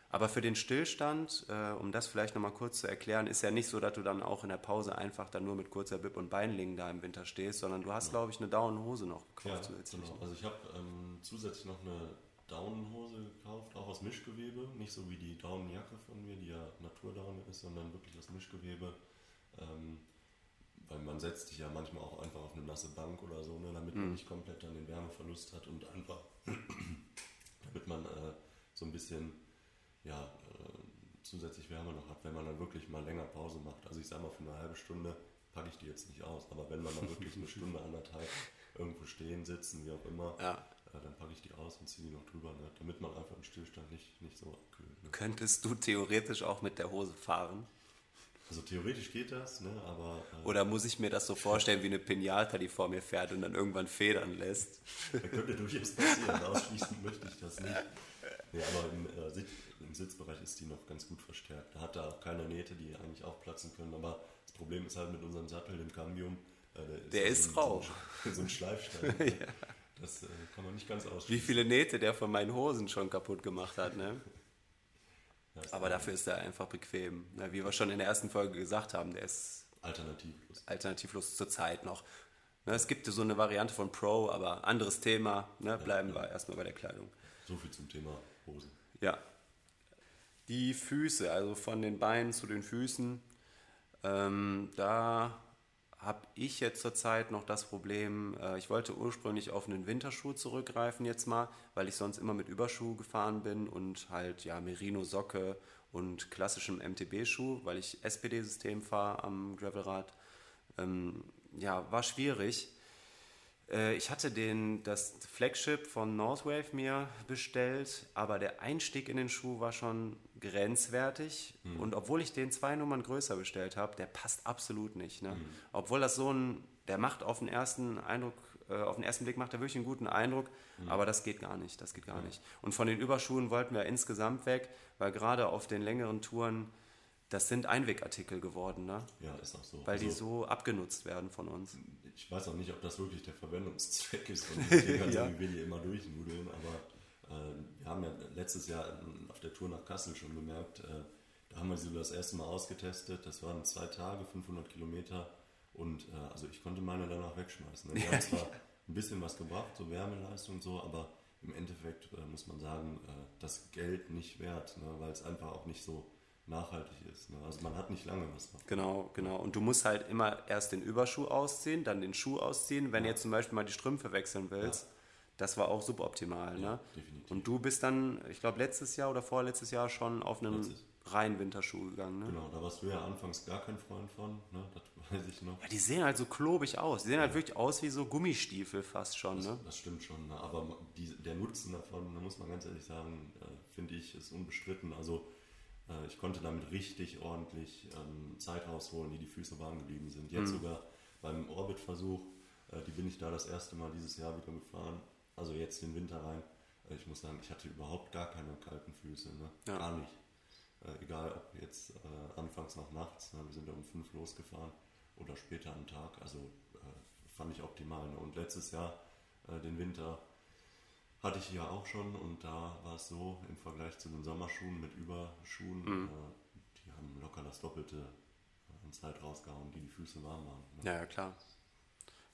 Aber für den Stillstand, äh, um das vielleicht nochmal kurz zu erklären, ist ja nicht so, dass du dann auch in der Pause einfach dann nur mit kurzer Bib und Beinlingen da im Winter stehst, sondern du hast, ja. glaube ich, eine Daunenhose noch gekauft ja, zusätzlich. Genau. Also ich habe ähm, zusätzlich noch eine Daunenhose gekauft, auch aus Mischgewebe, nicht so wie die Daunenjacke von mir, die ja Naturdaune ist, sondern wirklich aus Mischgewebe. Ähm, weil man setzt sich ja manchmal auch einfach auf eine nasse Bank oder so, ne, damit man mhm. nicht komplett dann den Wärmeverlust hat und einfach, damit man äh, so ein bisschen ja, äh, zusätzlich Wärme noch hat, wenn man dann wirklich mal länger Pause macht. Also ich sage mal, für eine halbe Stunde packe ich die jetzt nicht aus, aber wenn man mal wirklich eine Stunde, anderthalb irgendwo stehen, sitzen, wie auch immer, ja. äh, dann packe ich die aus und ziehe die noch drüber, ne, damit man einfach im Stillstand nicht, nicht so abkühlt. Ne. Könntest du theoretisch auch mit der Hose fahren? Also theoretisch geht das, ne? aber. Äh, Oder muss ich mir das so vorstellen wie eine Pinata, die vor mir fährt und dann irgendwann federn lässt? Das könnte durchaus passieren. Ausschließen möchte ich das nicht. Nee, aber im, äh, Sitz, im, Sitzbereich ist die noch ganz gut verstärkt. Da hat er auch keine Nähte, die eigentlich auch platzen können. Aber das Problem ist halt mit unserem Sattel, dem Cambium. Äh, der ist, der ist rau. So ein, so ein Schleifstein. Ja. Das äh, kann man nicht ganz ausschließen. Wie viele Nähte der von meinen Hosen schon kaputt gemacht hat, ne? Aber dafür ist er einfach bequem. wie wir schon in der ersten Folge gesagt haben, der ist alternativlos. Alternativlos zur Zeit noch. es gibt so eine Variante von Pro, aber anderes Thema. Ne, bleiben ja, ja. wir erstmal bei der Kleidung. So viel zum Thema Hosen. Ja. Die Füße, also von den Beinen zu den Füßen, ähm, da habe ich jetzt zurzeit noch das Problem, äh, ich wollte ursprünglich auf einen Winterschuh zurückgreifen jetzt mal, weil ich sonst immer mit Überschuh gefahren bin und halt ja Merino-Socke und klassischem MTB-Schuh, weil ich SPD-System fahre am Gravelrad. Ähm, ja, war schwierig. Äh, ich hatte den, das Flagship von Northwave mir bestellt, aber der Einstieg in den Schuh war schon grenzwertig. Mhm. Und obwohl ich den zwei Nummern größer bestellt habe, der passt absolut nicht. Ne? Mhm. Obwohl das so ein, der macht auf den ersten Eindruck, äh, auf den ersten Blick macht er wirklich einen guten Eindruck, mhm. aber das geht gar nicht, das geht gar nicht. Und von den Überschuhen wollten wir insgesamt weg, weil gerade auf den längeren Touren das sind Einwegartikel geworden, ne? Ja, ist auch so. Weil also, die so abgenutzt werden von uns. Ich weiß auch nicht, ob das wirklich der Verwendungszweck ist von den Dingern, ja. wie wir die immer durchnudeln, aber äh, wir haben ja letztes Jahr auf der Tour nach Kassel schon gemerkt, äh, da haben wir sie das erste Mal ausgetestet. Das waren zwei Tage, 500 Kilometer und äh, also ich konnte meine danach wegschmeißen. Ne? Die haben zwar ein bisschen was gebracht, so Wärmeleistung und so, aber im Endeffekt äh, muss man sagen, äh, das Geld nicht wert, ne? weil es einfach auch nicht so nachhaltig ist. Ne? Also man hat nicht lange was davon. Genau, genau. Und du musst halt immer erst den Überschuh ausziehen, dann den Schuh ausziehen. Wenn ja. du jetzt zum Beispiel mal die Strümpfe wechseln willst, ja. das war auch suboptimal. Ja, ne? definitiv. Und du bist dann, ich glaube, letztes Jahr oder vorletztes Jahr schon auf einen Letztes. reinen Winterschuh gegangen. Ne? Genau, da warst du ja anfangs gar kein Freund von, ne? das weiß ich noch. Ja, die sehen halt so klobig aus. Die sehen halt wirklich aus wie so Gummistiefel fast schon. Das, Ne? das stimmt schon, ne? aber die, der Nutzen davon, da muss man ganz ehrlich sagen, äh, finde ich, ist unbestritten. Also äh, ich konnte damit richtig ordentlich ähm, Zeit rausholen, die die Füße warm geblieben sind. Jetzt sogar beim Orbit-Versuch, äh, die bin ich da das erste Mal dieses Jahr wieder gefahren, also jetzt den Winter rein. Äh, ich muss sagen, ich hatte überhaupt gar keine kalten Füße, ne? Ja. gar nicht. Äh, egal ob jetzt äh, anfangs noch nachts, ne? wir sind ja um fünf losgefahren oder später am Tag, also äh, fand ich optimal. Ne? Und letztes Jahr, den Winter, hatte ich ja auch schon und da war es so im Vergleich zu den Sommerschuhen mit Überschuhen, Mhm. äh, die haben locker das Doppelte an Zeit rausgehauen, die die Füße warm waren. Ne? Ja, ja, klar.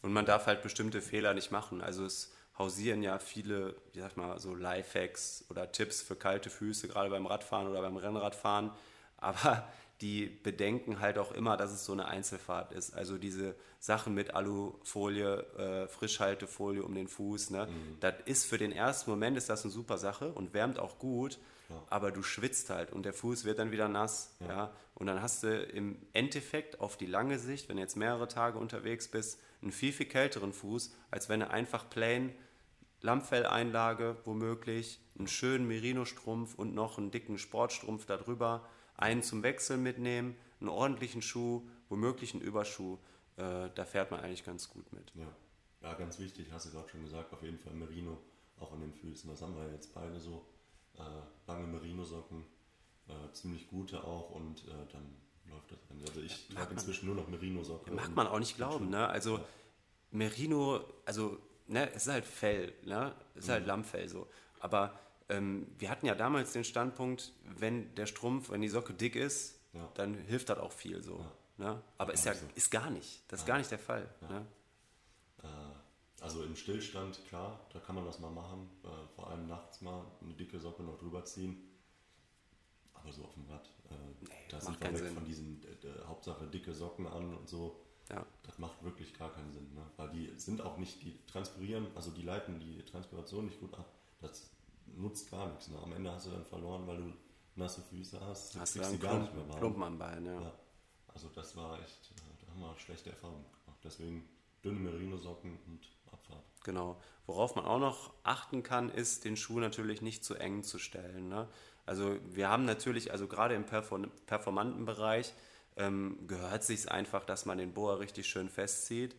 Und man darf halt bestimmte Fehler nicht machen. Also es hausieren ja viele, wie sag mal, so Lifehacks oder Tipps für kalte Füße, gerade beim Radfahren oder beim Rennradfahren. Aber die bedenken halt auch immer, dass es so eine Einzelfahrt ist. Also diese Sachen mit Alufolie, äh, Frischhaltefolie um den Fuß, ne? das ist für den ersten Moment ist das eine super Sache und wärmt auch gut, aber du schwitzt halt und der Fuß wird dann wieder nass. Ja. Und dann hast du im Endeffekt auf die lange Sicht, wenn du jetzt mehrere Tage unterwegs bist, einen viel, viel kälteren Fuß, als wenn du einfach plain Lammfelleinlage womöglich, einen schönen Merino-Strumpf und noch einen dicken Sportstrumpf darüber, einen zum Wechseln mitnehmen, einen ordentlichen Schuh, womöglich einen Überschuh. Äh, da fährt man eigentlich ganz gut mit. Ja. ja, ganz wichtig, hast du gerade schon gesagt, auf jeden Fall Merino auch an den Füßen. Das haben wir jetzt beide so. Äh, lange Merino-Socken, äh, ziemlich gute auch und äh, dann läuft das. Also ich mag trage inzwischen nur noch Merino-Socken. Mag man auch nicht glauben, ne? Also Ja. Merino, also ne, es ist halt Fell, ne? Es ist halt Lammfell so. Aber ähm, wir hatten ja damals den Standpunkt, wenn der Strumpf, wenn die Socke dick ist, Ja. dann hilft das auch viel so. Ne? Aber ist ja so. ist gar nicht. Das ist gar nicht der Fall. Ne? Äh, also im Stillstand, klar, da kann man das mal machen. Äh, vor allem nachts mal eine dicke Socke noch drüber ziehen. Aber so auf dem Rad, äh, da macht sind wir weg Sinn. von diesen äh, äh, Hauptsache dicke Socken an und so. Ja. Das macht wirklich gar keinen Sinn, ne? weil die sind auch nicht, die transpirieren, also die leiten die Transpiration nicht gut ab. Das nutzt gar nichts. Ne? Am Ende hast du dann verloren, weil du nasse Füße hast. Hast du die gar nicht mehr warm. Klumpen am Bein, ja. Ja. Also das war echt, äh, da haben wir schlechte Erfahrungen gemacht. Deswegen dünne Merino-Socken und Abfahrt. Genau. Worauf man auch noch achten kann, ist, den Schuh natürlich nicht zu eng zu stellen. Ne? Also wir haben natürlich, also gerade im Perform performanten Bereich, ähm, gehört sich einfach, dass man den Boa richtig schön festzieht.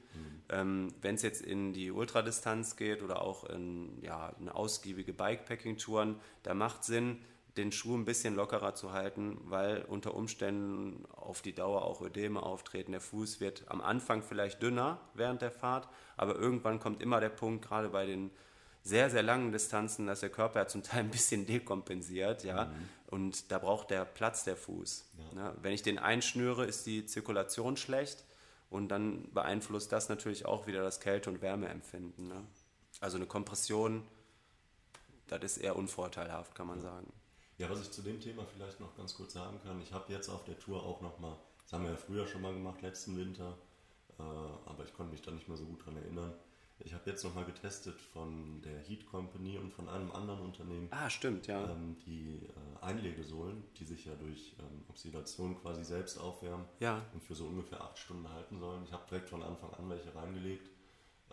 Ähm, Wenn es jetzt in die Ultradistanz geht oder auch in, ja, in ausgiebige Bikepacking-Touren, da macht Sinn, den Schuh ein bisschen lockerer zu halten, weil unter Umständen auf die Dauer auch Ödeme auftreten. Der Fuß wird am Anfang vielleicht dünner während der Fahrt, aber irgendwann kommt immer der Punkt, gerade bei den sehr, sehr langen Distanzen, dass der Körper ja zum Teil ein bisschen dekompensiert, ja, und da braucht der Platz der Fuß. Ne? Wenn ich den einschnüre, ist die Zirkulation schlecht und dann beeinflusst das natürlich auch wieder das Kälte- und Wärmeempfinden. Ne? Also eine Kompression, das ist eher unvorteilhaft, kann man sagen. Ja, was ich zu dem Thema vielleicht noch ganz kurz sagen kann, ich habe jetzt auf der Tour auch nochmal, das haben wir ja früher schon mal gemacht, letzten Winter, äh, aber ich konnte mich da nicht mehr so gut dran erinnern. Ich habe jetzt nochmal getestet von der Heat Company und von einem anderen Unternehmen Ah, stimmt, ja. ähm, die äh, Einlegesohlen, die sich ja durch ähm, Oxidation quasi selbst aufwärmen Ja. und für so ungefähr acht Stunden halten sollen. Ich habe direkt von Anfang an welche reingelegt,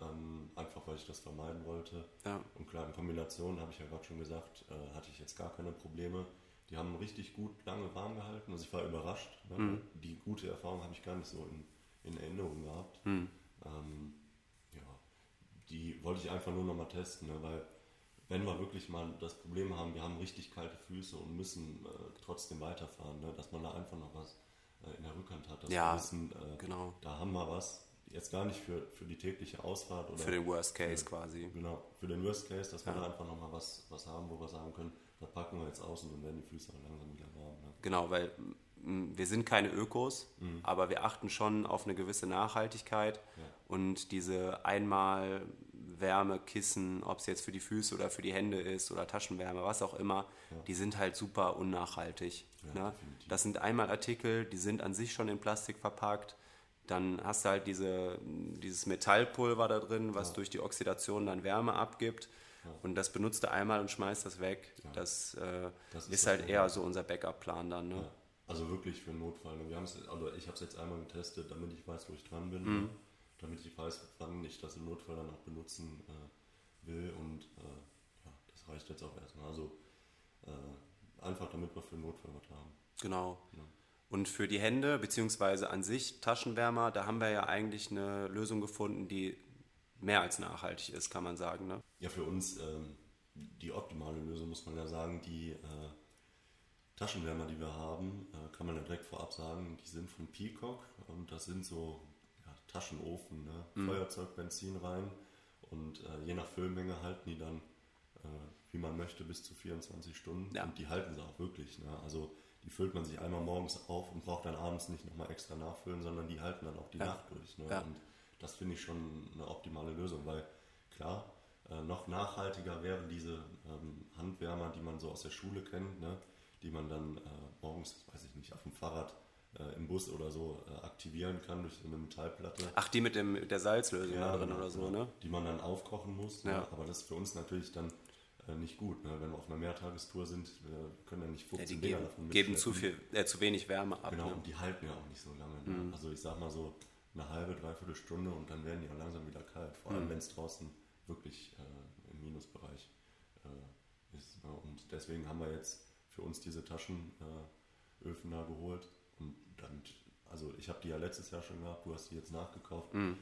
ähm, einfach weil ich das vermeiden wollte. Ja. Und klar, in Kombination, habe ich ja gerade schon gesagt, äh, hatte ich jetzt gar keine Probleme. Die haben richtig gut lange warm gehalten. Also ich war überrascht. Ne? Mhm. Die gute Erfahrung habe ich gar nicht so in, in Erinnerung gehabt. Mhm. Ähm, die wollte ich einfach nur nochmal testen, ne? weil wenn wir wirklich mal das Problem haben, wir haben richtig kalte Füße und müssen äh, trotzdem weiterfahren, ne? dass man da einfach noch was äh, in der Rückhand hat, dass Ja, wir wissen, äh, genau. da haben wir was. Jetzt gar nicht für, für die tägliche Ausfahrt oder Für den Worst Case quasi. Genau, für den Worst Case, dass wir Ja. da einfach nochmal was, was haben, wo wir sagen können, da packen wir jetzt aus und dann werden die Füße auch langsam wieder warm. Ne? Genau, weil wir sind keine Ökos, aber wir achten schon auf eine gewisse Nachhaltigkeit Ja. und diese einmal Wärmekissen, ob es jetzt für die Füße oder für die Hände ist oder Taschenwärme, was auch immer, die sind halt super unnachhaltig. Ja, ne? Das sind einmal Artikel, die sind an sich schon in Plastik verpackt. Dann hast du halt diese, dieses Metallpulver da drin, was ja. durch die Oxidation dann Wärme abgibt. Ja. Und das benutzt du einmal und schmeißt das weg. Ja. Das, äh, das, ist, ist halt eher so unser Backup-Plan dann. Ne? Also wirklich für einen Notfall. Wir also ich habe es jetzt einmal getestet, damit ich weiß, wo ich dran bin. Mhm. Damit ich weiß, wann ich das im Notfall dann auch benutzen äh, will. Und äh, ja, das reicht jetzt auch erstmal. Also äh, einfach damit wir für einen Notfall was haben. Genau. Ja. Und für die Hände, beziehungsweise an sich Taschenwärmer, da haben wir ja eigentlich eine Lösung gefunden, die mehr als nachhaltig ist, kann man sagen. Ne? Ja, für uns ähm, die optimale Lösung, muss man ja sagen. Die äh, Taschenwärmer, die wir haben, äh, kann man ja direkt vorab sagen, die sind von Peacock und das sind so ja, Taschenofen, ne? mhm. Feuerzeug, Benzin rein und äh, je nach Füllmenge halten die dann, äh, wie man möchte, bis zu 24 Stunden ja. und die halten sie auch wirklich. Ne? Also die füllt man sich einmal morgens auf und braucht dann abends nicht nochmal extra nachfüllen, sondern die halten dann auch die ja. Nacht durch. Ne? Ja. Und das finde ich schon eine optimale Lösung, weil klar, äh, noch nachhaltiger wären diese ähm, Handwärmer, die man so aus der Schule kennt, ne? Die man dann äh, morgens, weiß ich nicht, auf dem Fahrrad äh, im Bus oder so äh, aktivieren kann durch eine Metallplatte. Ach, die mit dem, der Salzlösung ja, da drin genau, oder so, ne? Die man dann aufkochen muss. Ne? Ja. Ne? Aber das ist für uns natürlich dann äh, nicht gut. Ne? Wenn wir auf einer Mehrtagestour sind, wir können ja nicht 15 ja, die geben, davon geben zu, viel, äh, zu wenig Wärme ab. Genau, ne? und die halten ja auch nicht so lange. Ne? Mhm. Also ich sag mal so eine halbe, dreiviertel Stunde und dann werden die ja langsam wieder kalt. Vor allem, mhm. wenn es draußen wirklich äh, im Minusbereich äh, ist. Ne? Und deswegen haben wir jetzt für uns diese Taschenöfen da geholt. Und dann, also ich habe die ja letztes Jahr schon gehabt, du hast die jetzt nachgekauft. Mhm.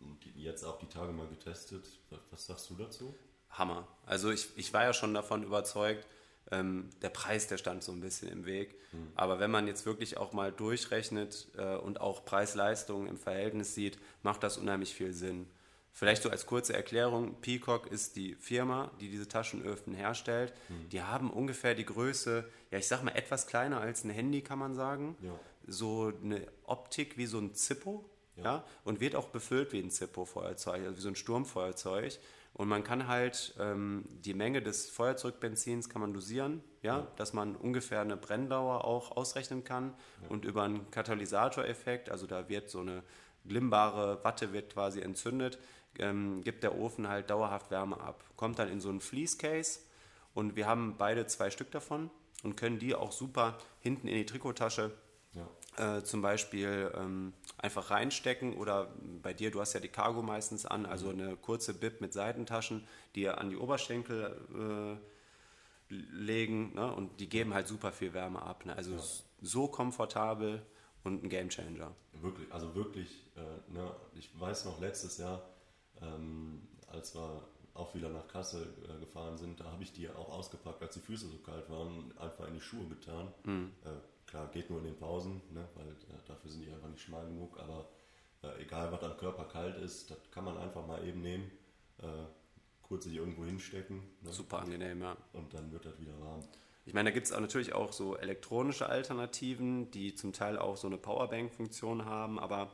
und jetzt auch die Tage mal getestet. Was sagst du dazu? Hammer. Also ich, ich war ja schon davon überzeugt, ähm, der Preis, der stand so ein bisschen im Weg. Mhm. Aber wenn man jetzt wirklich auch mal durchrechnet äh, und auch Preis-Leistung im Verhältnis sieht, macht das unheimlich viel Sinn. Vielleicht so als kurze Erklärung, Peacock ist die Firma, die diese Taschenöfen herstellt. Mhm. Die haben ungefähr die Größe, ja ich sag mal etwas kleiner als ein Handy, kann man sagen. Ja. So eine Optik wie so ein Zippo. Ja. ja. und wird auch befüllt wie ein Zippo-Feuerzeug, also wie so ein Sturmfeuerzeug. Und man kann halt ähm, die Menge des Feuerzeugbenzins kann man dosieren, ja, ja, dass man ungefähr eine Brenndauer auch ausrechnen kann. Ja. Und über einen Katalysatoreffekt, also da wird so eine glimmbare Watte wird quasi entzündet, ähm, gibt der Ofen halt dauerhaft Wärme ab. Kommt dann in so einen Fleece-Case und wir haben beide zwei Stück davon und können die auch super hinten in die Trikottasche ja. äh, zum Beispiel ähm, einfach reinstecken oder bei dir, du hast ja die Cargo meistens an, also eine kurze Bib mit Seitentaschen, die an die Oberschenkel äh, legen ne? und die geben halt super viel Wärme ab. Ne? Also ja. so komfortabel und ein Gamechanger. Wirklich, also wirklich, äh, ne? ich weiß noch letztes Jahr, ähm, als wir auch wieder nach Kassel äh, gefahren sind, da habe ich die auch ausgepackt, als die Füße so kalt waren, einfach in die Schuhe getan. Mhm. Äh, Klar, geht nur in den Pausen, ne, weil äh, dafür sind die einfach nicht schmal genug, aber äh, egal was am Körper kalt ist, das kann man einfach mal eben nehmen, äh, kurz sich irgendwo hinstecken. Ne, Super angenehm, ja. Und dann wird das wieder warm. Ich meine, da gibt es natürlich auch so elektronische Alternativen, die zum Teil auch so eine Powerbank-Funktion haben, aber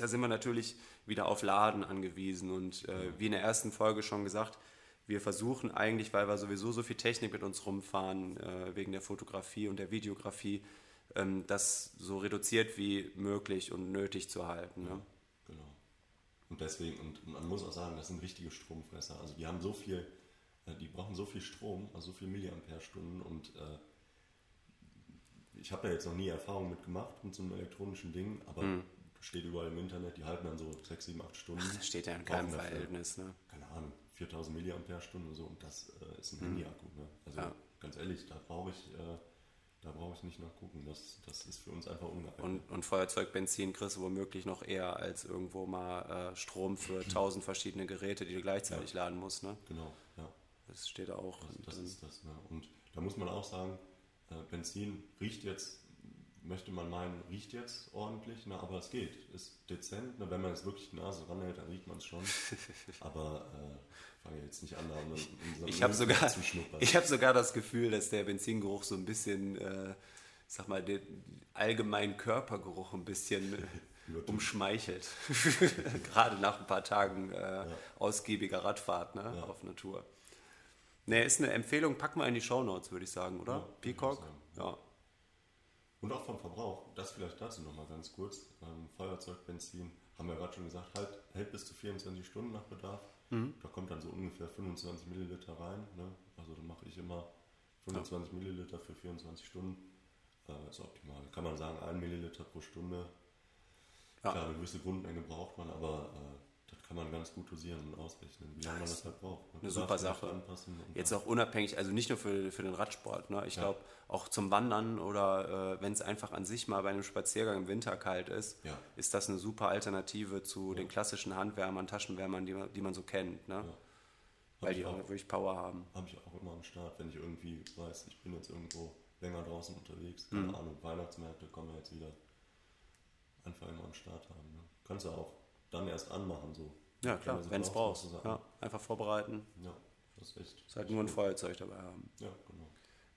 da sind wir natürlich wieder auf Laden angewiesen. Und äh, wie in der ersten Folge schon gesagt, wir versuchen eigentlich, weil wir sowieso so viel Technik mit uns rumfahren, äh, wegen der Fotografie und der Videografie, ähm, das so reduziert wie möglich und nötig zu halten. Ne? Ja, genau. Und deswegen, und man muss auch sagen, das sind richtige Stromfresser. Also die haben so viel, äh, die brauchen so viel Strom, also so viel Milliampere-Stunden und äh, ich habe da jetzt noch nie Erfahrung mit gemacht mit so einem elektronischen Ding, aber mhm. Steht überall im Internet, die halten dann so 6, 7, 8 Stunden. Ach, das steht ja in keinem Verhältnis, ne? Keine Ahnung. 4000 mAh so und das äh, ist ein mhm. Handy-Akku. Ne? Also ja. ganz ehrlich, da brauche ich, äh, da ich nicht nachgucken. Das, das ist für uns einfach ungeeignet. Und, und Feuerzeugbenzin kriegst du womöglich noch eher als irgendwo mal äh, Strom für 1000 verschiedene Geräte, die du gleichzeitig ja. laden musst. Ne? Genau, ja. Das steht auch. Das, das ist das. Ne? Und da muss man auch sagen, äh, Benzin riecht jetzt möchte man meinen, riecht jetzt ordentlich, ne, aber es geht. Ist dezent. Ne, wenn man jetzt wirklich die Nase ranhält, dann riecht man es schon. aber äh, fange jetzt nicht an, um, um ich habe sogar, ich habe sogar das Gefühl, dass der Benzingeruch so ein bisschen, äh, sag mal, den allgemeinen Körpergeruch ein bisschen umschmeichelt. Gerade nach ein paar Tagen äh, ja. ausgiebiger Radfahrt ne, ja. auf Natur. Ne, ist eine Empfehlung, pack mal in die Shownotes, würde ich sagen, oder? Ja, Peacock? Ja. Und auch vom Verbrauch, das vielleicht dazu nochmal ganz kurz. Ähm, Feuerzeug, Benzin, haben wir gerade schon gesagt, halt, hält bis zu 24 Stunden nach Bedarf. Mhm. Da kommt dann so ungefähr 25 Milliliter rein. Ne? Also dann mache ich immer 25 ja. Milliliter für 24 Stunden. Äh, ist optimal. Kann man sagen, 1 Milliliter pro Stunde. Ja. Klar, eine gewisse Grundmenge braucht man, aber äh, das kann man ganz gut dosieren und ausrechnen, wie lange man das halt braucht. Man eine super Sache. Jetzt auch unabhängig, also nicht nur für, für den Radsport. Ne? Ich ja. glaube, auch zum Wandern oder äh, wenn es einfach an sich mal bei einem Spaziergang im Winter kalt ist, ja. ist das eine super Alternative zu ja. den klassischen Handwärmern, Taschenwärmern, die, die man so kennt. Ne? Weil die auch, auch wirklich Power haben. Habe ich auch immer am Start, wenn ich irgendwie weiß, ich bin jetzt irgendwo länger draußen unterwegs, keine mhm. Ahnung, Weihnachtsmärkte kommen wir jetzt wieder einfach immer am Start haben. Ne? Kannst du auch dann erst anmachen. So. Ja, klar, wenn es brauchst. Ja, einfach vorbereiten. Ja, das ist echt. Das halt nur ein Feuerzeug dabei haben. Ja, genau.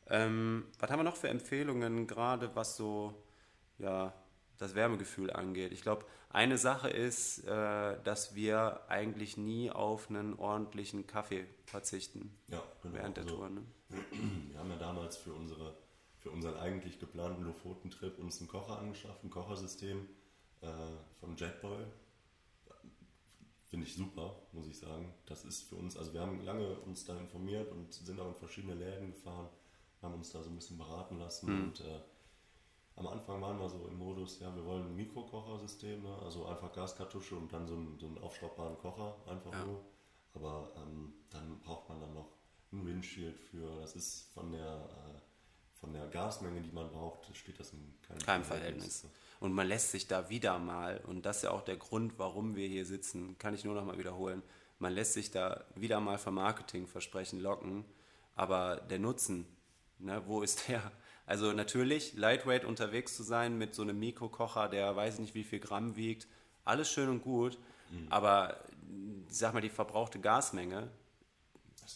Ähm, was haben wir noch für Empfehlungen, gerade was so ja, das Wärmegefühl angeht? Ich glaube, eine Sache ist, äh, dass wir eigentlich nie auf einen ordentlichen Kaffee verzichten ja, genau. während der also, Tour. Ne? Wir haben ja damals für, unsere, für unseren eigentlich geplanten Lofoten-Trip uns einen Kocher angeschafft, ein Kochersystem äh, von Jetboy finde ich super, muss ich sagen. Das ist für uns, also wir haben lange uns da informiert und sind auch in verschiedene Läden gefahren, haben uns da so ein bisschen beraten lassen mhm. und äh, am Anfang waren wir so im Modus, ja, wir wollen ein Mikrokochersystem, ne? also einfach Gaskartusche und dann so einen, so einen aufschraubbaren Kocher, einfach ja. nur. Aber ähm, dann braucht man dann noch ein Windshield für, das ist von der, äh, von der Gasmenge, die man braucht, steht das in keinem, keinem Verhältnis. Verhältnis. Und man lässt sich da wieder mal, und das ist ja auch der Grund, warum wir hier sitzen, kann ich nur noch mal wiederholen, man lässt sich da wieder mal vom Marketingversprechen locken, aber der Nutzen, ne, wo ist der? Also natürlich, lightweight unterwegs zu sein mit so einem Mikrokocher, der weiß nicht wie viel Gramm wiegt, alles schön und gut, mhm. aber sag mal, die verbrauchte Gasmenge,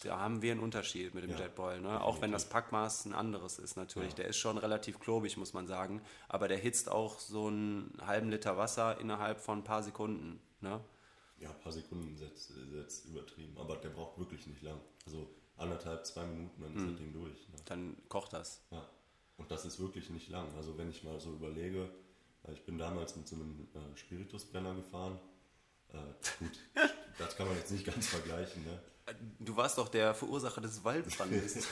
da haben wir einen Unterschied mit dem ja, Jetboil. Ne? Auch wenn das Packmaß ein anderes ist natürlich. Ja. Der ist schon relativ klobig, muss man sagen. Aber der hitzt auch so einen halben Liter Wasser innerhalb von ein paar Sekunden. Ne? Ja, ein paar Sekunden setzt, setzt übertrieben. Aber der braucht wirklich nicht lang. Also anderthalb, zwei Minuten, dann ist hm. das Ding durch. Ne? Dann kocht das. Ja. Und das ist wirklich nicht lang. Also wenn ich mal so überlege, ich bin damals mit so einem äh, Spiritusbrenner gefahren. Äh, gut, das kann man jetzt nicht ganz vergleichen. Ne? Du warst doch der Verursacher des Waldbrandes.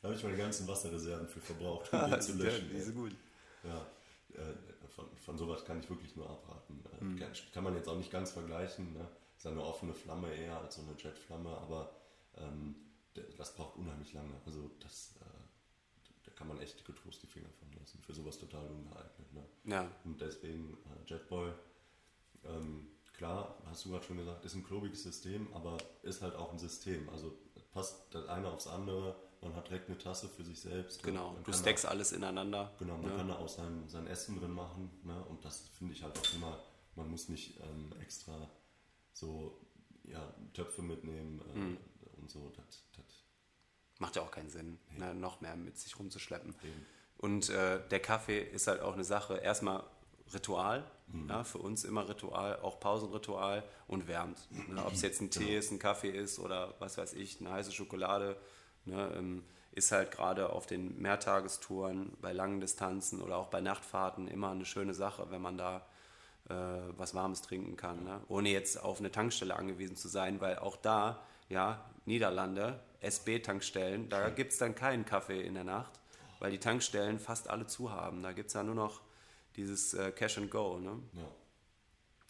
da habe ich meine ganzen Wasserreserven für verbraucht, um den zu löschen. Die sind gut. Ja, äh, von, von sowas kann ich wirklich nur abraten. Mhm. Kann, kann, man jetzt auch nicht ganz vergleichen. Ne? Ist eine offene Flamme eher als so eine Jetflamme, aber ähm, das braucht unheimlich lange. Also das, äh, da kann man echt getrost die Finger von lassen. Für sowas total ungeeignet. Ne? Ja. Und deswegen äh, Jetboy. Ähm, klar, hast du gerade schon gesagt, ist ein klobiges System, aber ist halt auch ein System. Also passt das eine aufs andere. Man hat direkt eine Tasse für sich selbst. Genau, du stackst da, alles ineinander. Genau, man ja. kann da auch sein, sein Essen drin machen. Ne? Und das finde ich halt auch immer, man muss nicht ähm, extra so ja, Töpfe mitnehmen äh, mhm. und so. Das, das Macht ja auch keinen Sinn, nee. ne? noch mehr mit sich rumzuschleppen. Eben. Und äh, der Kaffee ist halt auch eine Sache. Erstmal Ritual, mhm. ja, für uns immer Ritual, auch Pausenritual und wärmt. Ne, Ob es jetzt ein Tee genau. ist, ein Kaffee ist oder was weiß ich, eine heiße Schokolade, ne, ähm, ist halt gerade auf den Mehrtagestouren, bei langen Distanzen oder auch bei Nachtfahrten immer eine schöne Sache, wenn man da äh, was Warmes trinken kann, ne? ohne jetzt auf eine Tankstelle angewiesen zu sein, weil auch da, ja, Niederlande, SB-Tankstellen, da gibt es dann keinen Kaffee in der Nacht, weil die Tankstellen fast alle zu haben. Da gibt es ja nur noch dieses äh, Cash and Go. Ne? Ja.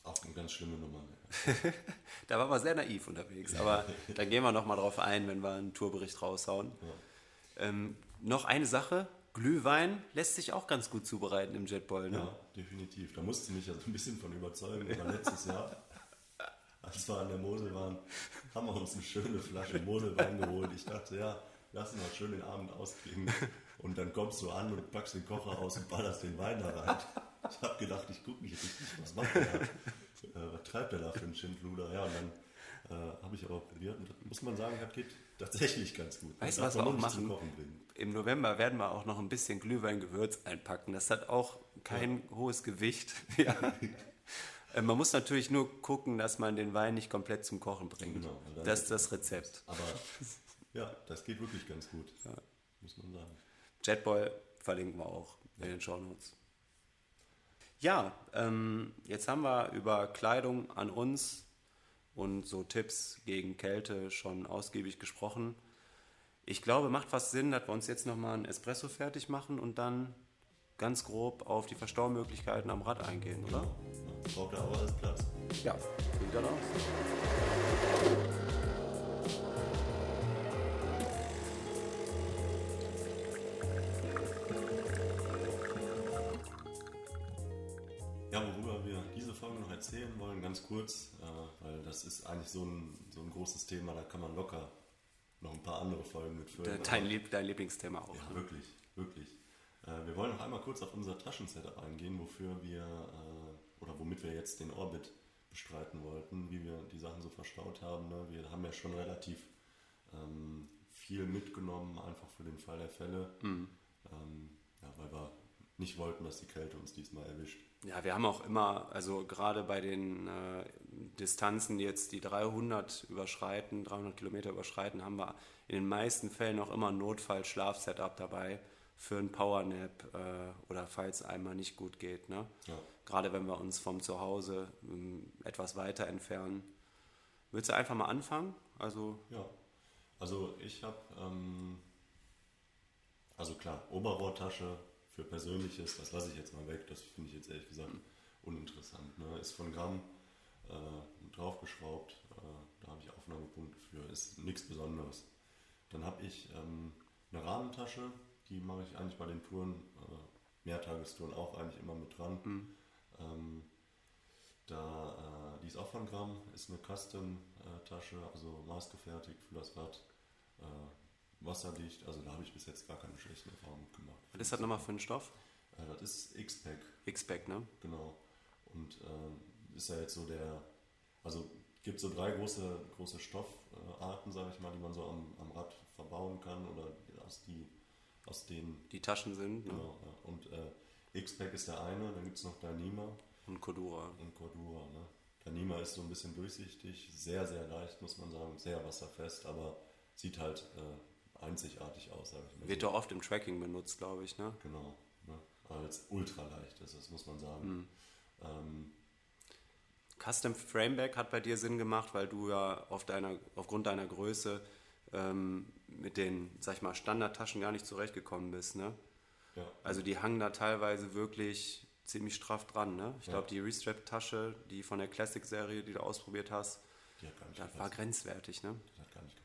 Auch eine ganz schlimme Nummer. da war man sehr naiv unterwegs, aber da gehen wir nochmal drauf ein, wenn wir einen Tourbericht raushauen. Ja. Ähm, noch eine Sache, Glühwein lässt sich auch ganz gut zubereiten im Jetboil. Ne? Ja, definitiv. Da musste ich mich ja so ein bisschen von überzeugen. Ja. Letztes Jahr, als wir an der Mosel waren, haben wir uns eine schöne Flasche Moselwein geholt. Ich dachte, ja, lass uns mal schön den Abend ausklingen. Und dann kommst du an und packst den Kocher aus und ballerst den Wein da rein. Ich habe gedacht, ich gucke nicht richtig, was macht der da? Was treibt der da für einen Schindluder? Ja, und dann äh, habe ich aber probiert und das muss man sagen, das geht tatsächlich ganz gut. Weißt du, was wir auch machen? Im November werden wir auch noch ein bisschen Glühweingewürz einpacken. Das hat auch kein ja. hohes Gewicht. ja. Äh, man muss natürlich nur gucken, dass man den Wein nicht komplett zum Kochen bringt. Genau, das ist das Rezept. Aber ja, das geht wirklich ganz gut, ja. muss man sagen. Jetboy verlinken wir auch in den Show Notes. Ja, ähm, jetzt haben wir über Kleidung an uns und so Tipps gegen Kälte schon ausgiebig gesprochen. Ich glaube, macht fast Sinn, dass wir uns jetzt nochmal ein Espresso fertig machen und dann ganz grob auf die Verstaumöglichkeiten am Rad eingehen, oder? Braucht er aber alles Platz. Ja, sieht dann aus. Kurz, äh, weil das ist eigentlich so ein, so ein großes Thema, da kann man locker noch ein paar andere Folgen mitfüllen. Dein, Lieb, dein Lieblingsthema auch. Ja, ne? wirklich, wirklich. Äh, wir wollen noch einmal kurz auf unser Taschensetup eingehen, wofür wir äh, oder womit wir jetzt den Orbit bestreiten wollten, wie wir die Sachen so verstaut haben. Ne? Wir haben ja schon relativ ähm, viel mitgenommen, einfach für den Fall der Fälle, ähm, ja, weil wir nicht wollten, dass die Kälte uns diesmal erwischt. Ja, wir haben auch immer, also gerade bei den äh, Distanzen, die jetzt die 300 überschreiten, 300 Kilometer überschreiten, haben wir in den meisten Fällen auch immer ein Notfall-Schlafsetup dabei für einen Powernap äh, oder falls einmal nicht gut geht. Ne? Ja. Gerade wenn wir uns vom Zuhause ähm, etwas weiter entfernen. Willst du einfach mal anfangen? Also, Ja, also ich habe, ähm, also klar, Oberrohrtasche für Persönliches, das lasse ich jetzt mal weg, das finde ich jetzt ehrlich gesagt uninteressant. Ne? Ist von Gramm äh, draufgeschraubt, äh, da habe ich Aufnahmepunkte für, ist nichts Besonderes. Dann habe ich ähm, eine Rahmentasche, die mache ich eigentlich bei den Touren, äh, Mehrtagestouren auch eigentlich immer mit dran. Ähm, da, äh, die ist auch von Gramm, ist eine Custom-Tasche, also maßgefertigt für das Rad, äh, wasserdicht. Also da habe ich bis jetzt gar keine schlechten Erfahrungen mitgemacht. was ist das nochmal für ein Stoff? Äh, das ist X-Pack, X-Pack, ne? genau. Und äh, ist ja jetzt so der, also gibt so drei große, große Stoffarten, sage ich mal, die man so am, am Rad verbauen kann oder aus, die, aus denen Die Taschen sind, ne? Genau, ja. Und äh, X-Pack ist der eine, dann gibt es noch Dyneema Und Cordura. und Cordura. Ne? Dyneema ist so ein bisschen durchsichtig, sehr, sehr leicht, muss man sagen, sehr wasserfest, aber sieht halt äh, einzigartig aus, sage ich mal. Wird doch oft im Tracking benutzt, glaube ich, ne? Genau, ne? als ultraleicht ist es, muss man sagen. Ähm, Custom Frameback hat bei dir Sinn gemacht, weil du ja auf deiner, aufgrund deiner Größe ähm, mit den, sag ich mal, Standardtaschen gar nicht zurechtgekommen bist. Ne? ja, Also die hangen da teilweise wirklich ziemlich straff dran. Ne? Ich Ja. glaube, die Restrap-Tasche, die von der Classic-Serie, die du ausprobiert hast, die das war grenzwertig. Ne? Das hat gar nicht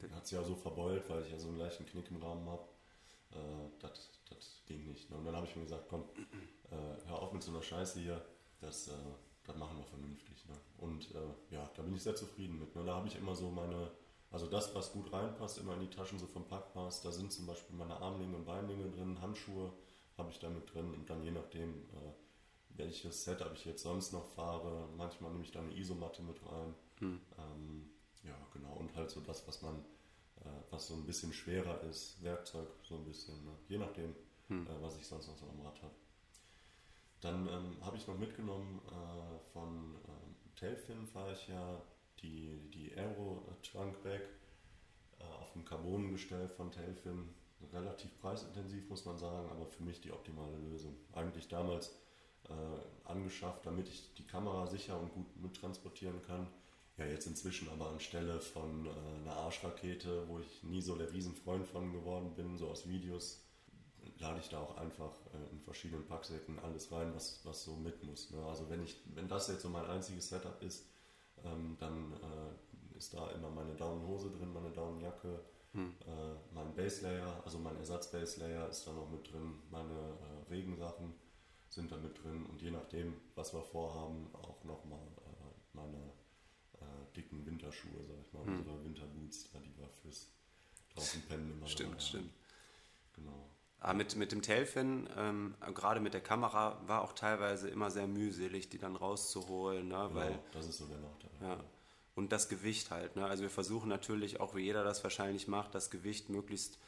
gepasst. Hat sie ja so verbeult, weil ich ja so einen leichten Knick im Rahmen habe. Äh, das, ging nicht. Ne? Und dann habe ich mir gesagt, komm, äh, hör auf mit so einer Scheiße hier. Das, äh, das machen wir vernünftig. Ne? Und äh, ja, da bin ich sehr zufrieden mit. Ne? Da habe ich immer so meine, also das, was gut reinpasst, immer in die Taschen so vom Packmaß. Da sind zum Beispiel meine Armlinge und Beinlinge drin, Handschuhe habe ich da mit drin und dann je nachdem, äh, welches Setup ich jetzt sonst noch fahre. Manchmal nehme ich da eine Isomatte mit rein. Ähm, ja, genau. Und halt so das, was man, äh, was so ein bisschen schwerer ist, Werkzeug so ein bisschen, ne? je nachdem, äh, was ich sonst noch so am Rad habe. Dann ähm, habe ich noch mitgenommen äh, von ähm, Tailfin fahre ich ja die, die Aero Trunk Bag äh, auf dem Carbon-Gestell von Tailfin. Relativ preisintensiv, muss man sagen, aber für mich die optimale Lösung. Eigentlich damals äh, angeschafft, damit ich die Kamera sicher und gut mittransportieren kann. Ja, jetzt inzwischen aber anstelle von äh, einer Arschrakete, wo ich nie so der Riesenfreund von geworden bin, so aus Videos, lade ich da auch einfach äh, in verschiedenen Packsäcken alles rein, was, was so mit muss. Ne? Also wenn ich, wenn das jetzt so mein einziges Setup ist, ähm, dann äh, ist da immer meine Daunenhose drin, meine Daunenjacke, äh, mein Base Layer, also mein Ersatz Base Layer ist da noch mit drin, meine äh, Regensachen sind da mit drin und je nachdem, was wir vorhaben, auch nochmal äh, meine dicken Winterschuhe, sag ich mal, unsere Winterboots, da die wir fürs draußen pennen immer Stimmt, dabei stimmt. Genau. Aber mit, mit dem Tailfin, ähm, gerade mit der Kamera, war auch teilweise immer sehr mühselig, die dann rauszuholen, ne? Genau, weil das ist so der Nachteil. Ja. Und das Gewicht halt. Ne? Also wir versuchen natürlich, auch wie jeder das wahrscheinlich macht, das Gewicht möglichst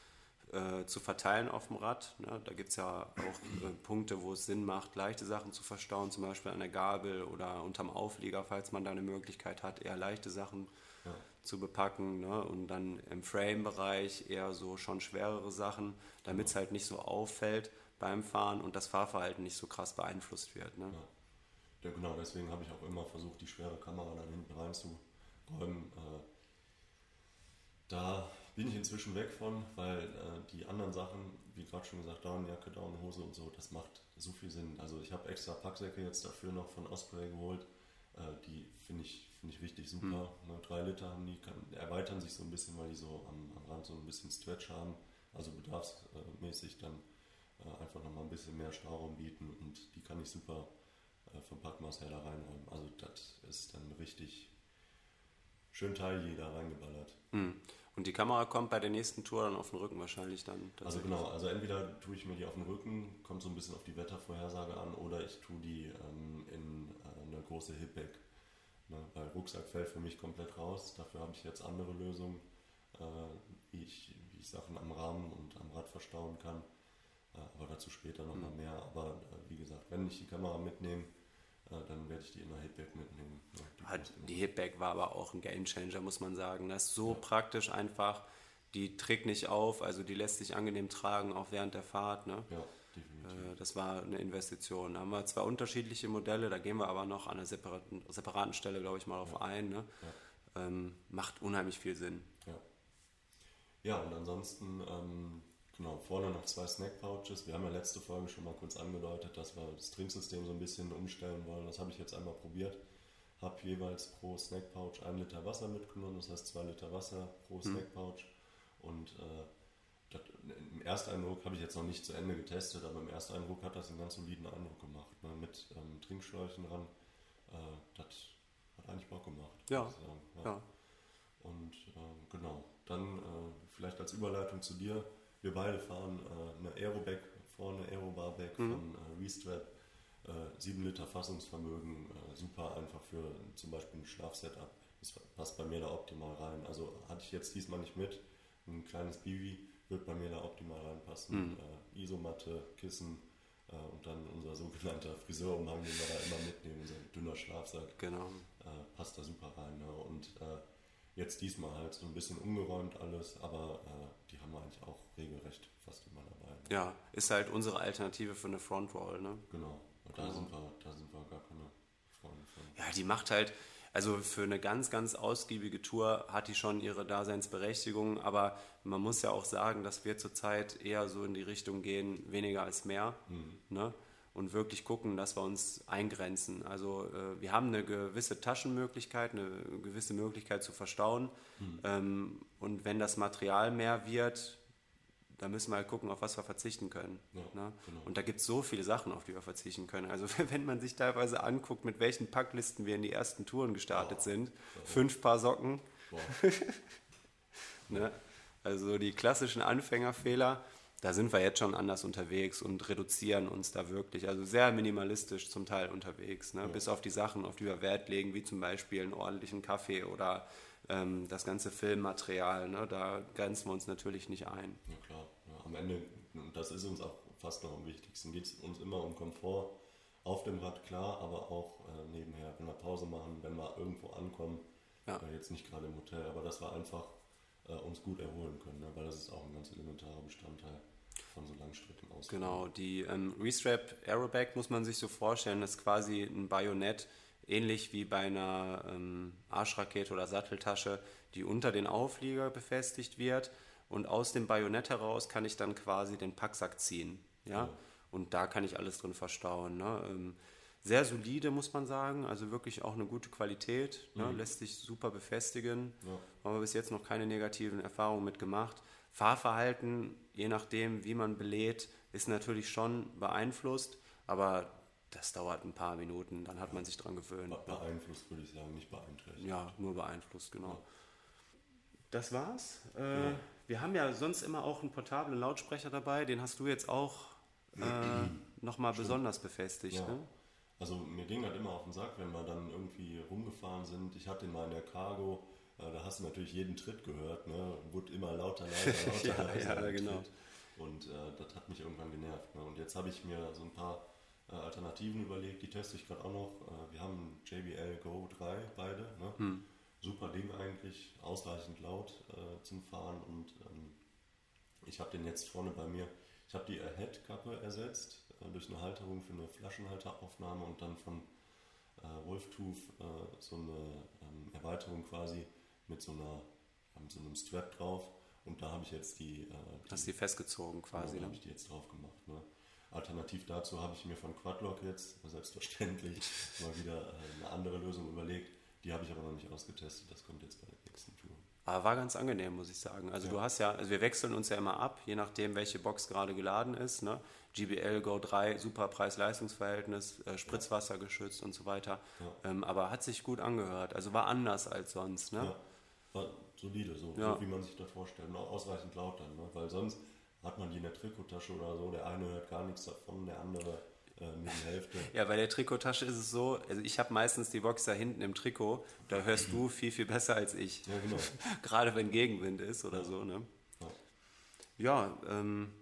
äh, zu verteilen auf dem Rad. Ne? Da gibt es ja auch äh, Punkte, wo es Sinn macht, leichte Sachen zu verstauen, zum Beispiel an der Gabel oder unterm Auflieger, falls man da eine Möglichkeit hat, eher leichte Sachen zu bepacken ne? und dann im Frame-Bereich eher so schon schwerere Sachen, damit es halt nicht so auffällt beim Fahren und das Fahrverhalten nicht so krass beeinflusst wird. Ne? Ja. ja genau, deswegen habe ich auch immer versucht, die schwere Kamera dann hinten reinzuräumen. Äh, da bin ich inzwischen weg von, weil äh, die anderen Sachen, wie gerade schon gesagt, Downjacke, Downhose und so, das macht so viel Sinn. Also ich habe extra Packsäcke jetzt dafür noch von Osprey geholt. Äh, die finde ich, find ich wichtig super. Mhm. Ne, drei Liter haben die, kann, erweitern sich so ein bisschen, weil die so am, am Rand so ein bisschen Stretch haben. Also bedarfsmäßig dann äh, einfach nochmal ein bisschen mehr Stauraum bieten und die kann ich super äh, vom Packmaß her da reinräumen. Also das ist dann richtig schön Teil da reingeballert. Mhm. Und die Kamera kommt bei der nächsten Tour dann auf den Rücken wahrscheinlich dann. Also genau, also entweder tue ich mir die auf den Rücken, kommt so ein bisschen auf die Wettervorhersage an, oder ich tue die ähm, in äh, eine große Hipback. Ne? Weil Rucksack fällt für mich komplett raus. Dafür habe ich jetzt andere Lösungen, äh, wie, ich, wie ich Sachen am Rahmen und am Rad verstauen kann. Äh, aber dazu später nochmal mhm. mehr. Aber äh, wie gesagt, wenn ich die Kamera mitnehme, dann werde ich die in der Hitbag mitnehmen. Ja, die, die Hitbag war aber auch ein Gamechanger, muss man sagen. Das ist so ja. praktisch einfach. Die trägt nicht auf, also die lässt sich angenehm tragen, auch während der Fahrt. Ne? Ja, definitiv. Äh, das war eine Investition. Da haben wir zwei unterschiedliche Modelle, da gehen wir aber noch an einer separaten, separaten Stelle, glaube ich, mal auf ja. ein. Ne? Ähm, macht unheimlich viel Sinn. Ja, ja und ansonsten ähm, Genau, vorne noch zwei Snack-Pouches. Wir haben ja letzte Folge schon mal kurz angedeutet, dass wir das Trinksystem so ein bisschen umstellen wollen. Das habe ich jetzt einmal probiert. Habe jeweils pro Snack-Pouch ein Liter Wasser mitgenommen, das heißt zwei Liter Wasser pro mhm. Snack-Pouch. Und äh, das, im Ersteindruck habe ich jetzt noch nicht zu Ende getestet, aber im Ersteindruck hat das einen ganz soliden Eindruck gemacht. Ne? Mit ähm, Trinkschläuchen dran. Äh, das hat eigentlich Bock gemacht. Ja. ja. ja. Und äh, genau, dann äh, vielleicht als Überleitung zu dir wir beide fahren äh, eine Aeroback vorne, Aerobarback mhm. von äh, Restrap. Äh, 7 Liter Fassungsvermögen, äh, super einfach für zum Beispiel ein Schlafsetup. Das passt bei mir da optimal rein. Also hatte ich jetzt diesmal nicht mit. Ein kleines Bivi wird bei mir da optimal reinpassen. Mhm. Äh, Isomatte, Kissen, äh, und dann unser sogenannter Friseurumhang, den wir da immer mitnehmen, unser dünner Schlafsack. Genau. Äh, passt da super rein. Ne? Und äh, Jetzt diesmal halt so ein bisschen umgeräumt alles, aber äh, die haben wir eigentlich auch regelrecht fast immer dabei. Ne? Ja, ist halt unsere Alternative für eine Frontwall, ne? Genau, und da, genau. sind, wir, da sind wir gar keine Freunde von. Ja, die macht halt, also für eine ganz, ganz ausgiebige Tour hat die schon ihre Daseinsberechtigung, aber man muss ja auch sagen, dass wir zurzeit eher so in die Richtung gehen, weniger als mehr. Mhm. Ne? Und wirklich gucken, dass wir uns eingrenzen. Also äh, wir haben eine gewisse Taschenmöglichkeit, eine gewisse Möglichkeit zu verstauen. Mhm. Ähm, und wenn das Material mehr wird, dann müssen wir halt gucken, auf was wir verzichten können. Ja, ne? genau. Und da gibt es so viele Sachen, auf die wir verzichten können. Also wenn man sich teilweise anguckt, mit welchen Packlisten wir in die ersten Touren gestartet wow. sind, fünf Paar Socken. Wow. ne? Also die klassischen Anfängerfehler da sind wir jetzt schon anders unterwegs und reduzieren uns da wirklich, also sehr minimalistisch zum Teil unterwegs, ne? Ja. bis auf die Sachen, auf die wir Wert legen, wie zum Beispiel einen ordentlichen Kaffee oder ähm, das ganze Filmmaterial, ne? da grenzen wir uns natürlich nicht ein. Ja klar, ja, am Ende, und das ist uns auch fast noch am wichtigsten, geht es uns immer um Komfort auf dem Rad, klar, aber auch äh, nebenher, wenn wir Pause machen, wenn wir irgendwo ankommen, ja. äh, jetzt nicht gerade im Hotel, aber dass wir einfach äh, uns gut erholen können, ne? weil das ist auch ein ganz elementarer Bestandteil von so Langstrecken aus. Genau, die ähm, Restrap Aerobag muss man sich so vorstellen, das ist quasi ein Bajonett, ähnlich wie bei einer ähm, Arschrakete oder Satteltasche, die unter den Auflieger befestigt wird und aus dem Bajonett heraus kann ich dann quasi den Packsack ziehen. Ja? ja. Und da kann ich alles drin verstauen. Ne? Ähm, sehr solide, muss man sagen, also wirklich auch eine gute Qualität, ne? mhm. ne? lässt sich super befestigen. Ja. Haben wir bis jetzt noch keine negativen Erfahrungen mit gemacht. Fahrverhalten, je nachdem, wie man belädt, ist natürlich schon beeinflusst, aber das dauert ein paar Minuten, dann hat man sich dran gewöhnt. Beeinflusst würde ich sagen, nicht beeinträchtigt. Ja, nur beeinflusst, genau. Das war's. Äh, ja. Wir haben ja sonst immer auch einen portablen Lautsprecher dabei, den hast du jetzt auch äh, nochmal besonders befestigt. Ja. Ne? Also mir ging das immer auf den Sack, wenn wir dann irgendwie rumgefahren sind. Ich hatte den mal in der Cargo da hast du natürlich jeden Tritt gehört, ne? Wurde immer lauter, lauter, lauter. ja, ja, genau. Und äh, das hat mich irgendwann genervt. Ne? Und jetzt habe ich mir so ein paar äh, Alternativen überlegt, die teste ich gerade auch noch. Äh, wir haben JBL Go 3 beide. Ne? Hm. super Ding eigentlich, ausreichend laut äh, zum Fahren und ähm, ich habe den jetzt vorne bei mir, ich habe die Ahead-Kappe ersetzt äh, durch eine Halterung für eine Flaschenhalteraufnahme und dann von äh, Wolftooth äh, so eine ähm, Erweiterung quasi mit so, einer, mit so einem Strap drauf und da habe ich jetzt die... Äh, die Hast die festgezogen quasi? Genau, da habe ich die jetzt drauf gemacht. Ne? Alternativ dazu habe ich mir von Quadlock jetzt selbstverständlich mal wieder äh, eine andere Lösung überlegt. Die habe ich aber noch nicht ausgetestet. Das kommt jetzt bei der nächsten Tour. Aber war ganz angenehm, muss ich sagen. Also ja. du hast ja, also wir wechseln uns ja immer ab, je nachdem, welche Box gerade geladen ist. Ne? GBL Go 3, super Preis-Leistungs-Verhältnis, äh, Spritzwasser geschützt und so weiter. Ja. Ähm, aber hat sich gut angehört. Also war anders als sonst. Ne? Ja, war solide, so, so wie man sich das vorstellt. Und auch ausreichend laut dann, ne? weil sonst hat man die in der Trikottasche oder so. Der eine hört gar nichts davon, der andere äh, nur die Hälfte. Ja, bei der Trikottasche ist es so, also ich habe meistens die Box da hinten im Trikot, da hörst du viel, viel besser als ich. Ja, genau. Gerade wenn Gegenwind ist oder ja. so, ne? Ja, ja ähm,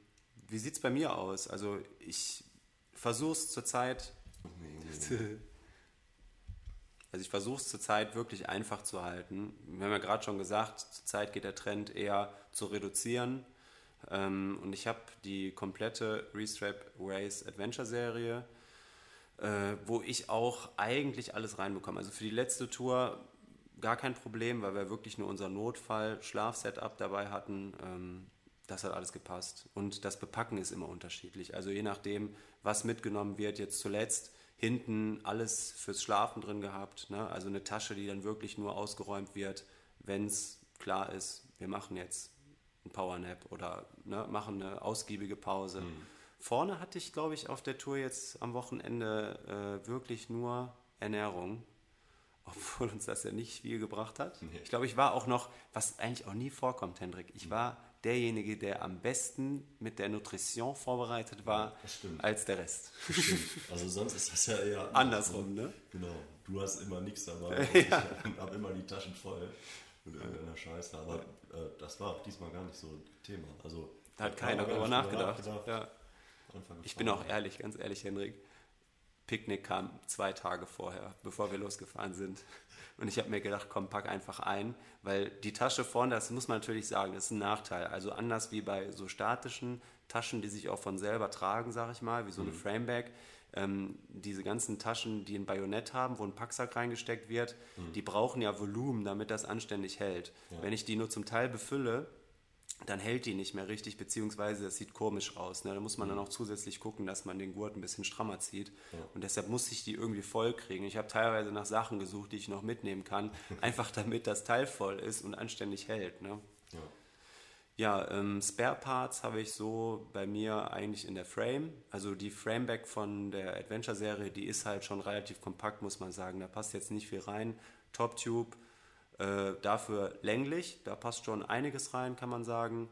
wie sieht es bei mir aus? Also ich versuche es zurzeit... Also ich versuche es zurzeit wirklich einfach zu halten. Wir haben ja gerade schon gesagt, zurzeit geht der Trend eher zu reduzieren. Ähm, und ich habe die komplette Restrap Race Adventure Serie, äh, wo ich auch eigentlich alles reinbekomme. Also für die letzte Tour gar kein Problem, weil wir wirklich nur unser Notfall-Schlafsetup dabei hatten. Ähm, das hat alles gepasst. Und das Bepacken ist immer unterschiedlich. Also je nachdem, was mitgenommen wird, jetzt zuletzt hinten alles fürs Schlafen drin gehabt. Ne? Also eine Tasche, die dann wirklich nur ausgeräumt wird, wenn es klar ist, wir machen jetzt ein Powernap oder ne, machen eine ausgiebige Pause. Mhm. Vorne hatte ich, glaube ich, auf der Tour jetzt am Wochenende äh, wirklich nur Ernährung, obwohl uns das ja nicht viel gebracht hat. Nee. Ich glaube, ich war auch noch, was eigentlich auch nie vorkommt, Hendrik, ich mhm. war derjenige, der am besten mit der Nutrition vorbereitet war, als der Rest. Also sonst ist das ja eher andersrum, ne? Genau. Du hast immer nichts dabei. ja. Ich habe immer die Taschen voll mit irgendeiner Scheiße. Aber äh, das war auch diesmal gar nicht so ein Thema. Also, da hat keiner darüber nachgedacht. nachgedacht. Ja. Ich bin auch ehrlich, ganz ehrlich, Henrik. Picknick kam zwei Tage vorher, bevor wir losgefahren sind. Und ich habe mir gedacht, komm, pack einfach ein, weil die Tasche vorne, das muss man natürlich sagen, das ist ein Nachteil. Also anders wie bei so statischen Taschen, die sich auch von selber tragen, sage ich mal, wie so eine mhm. Framebag, ähm, diese ganzen Taschen, die ein Bajonett haben, wo ein Packsack reingesteckt wird, mhm. die brauchen ja Volumen, damit das anständig hält. Ja. Wenn ich die nur zum Teil befülle, dann hält die nicht mehr richtig, beziehungsweise es sieht komisch aus. Ne? Da muss man mhm. dann auch zusätzlich gucken, dass man den Gurt ein bisschen strammer zieht. Ja. Und deshalb muss ich die irgendwie voll kriegen. Ich habe teilweise nach Sachen gesucht, die ich noch mitnehmen kann, einfach damit das Teil voll ist und anständig hält. Ne? Ja. Ja, ähm, Spare Parts habe ich so bei mir eigentlich in der Frame. Also die Frameback von der Adventure-Serie, die ist halt schon relativ kompakt, muss man sagen. Da passt jetzt nicht viel rein. Top Tube, äh, dafür länglich, da passt schon einiges rein, kann man sagen.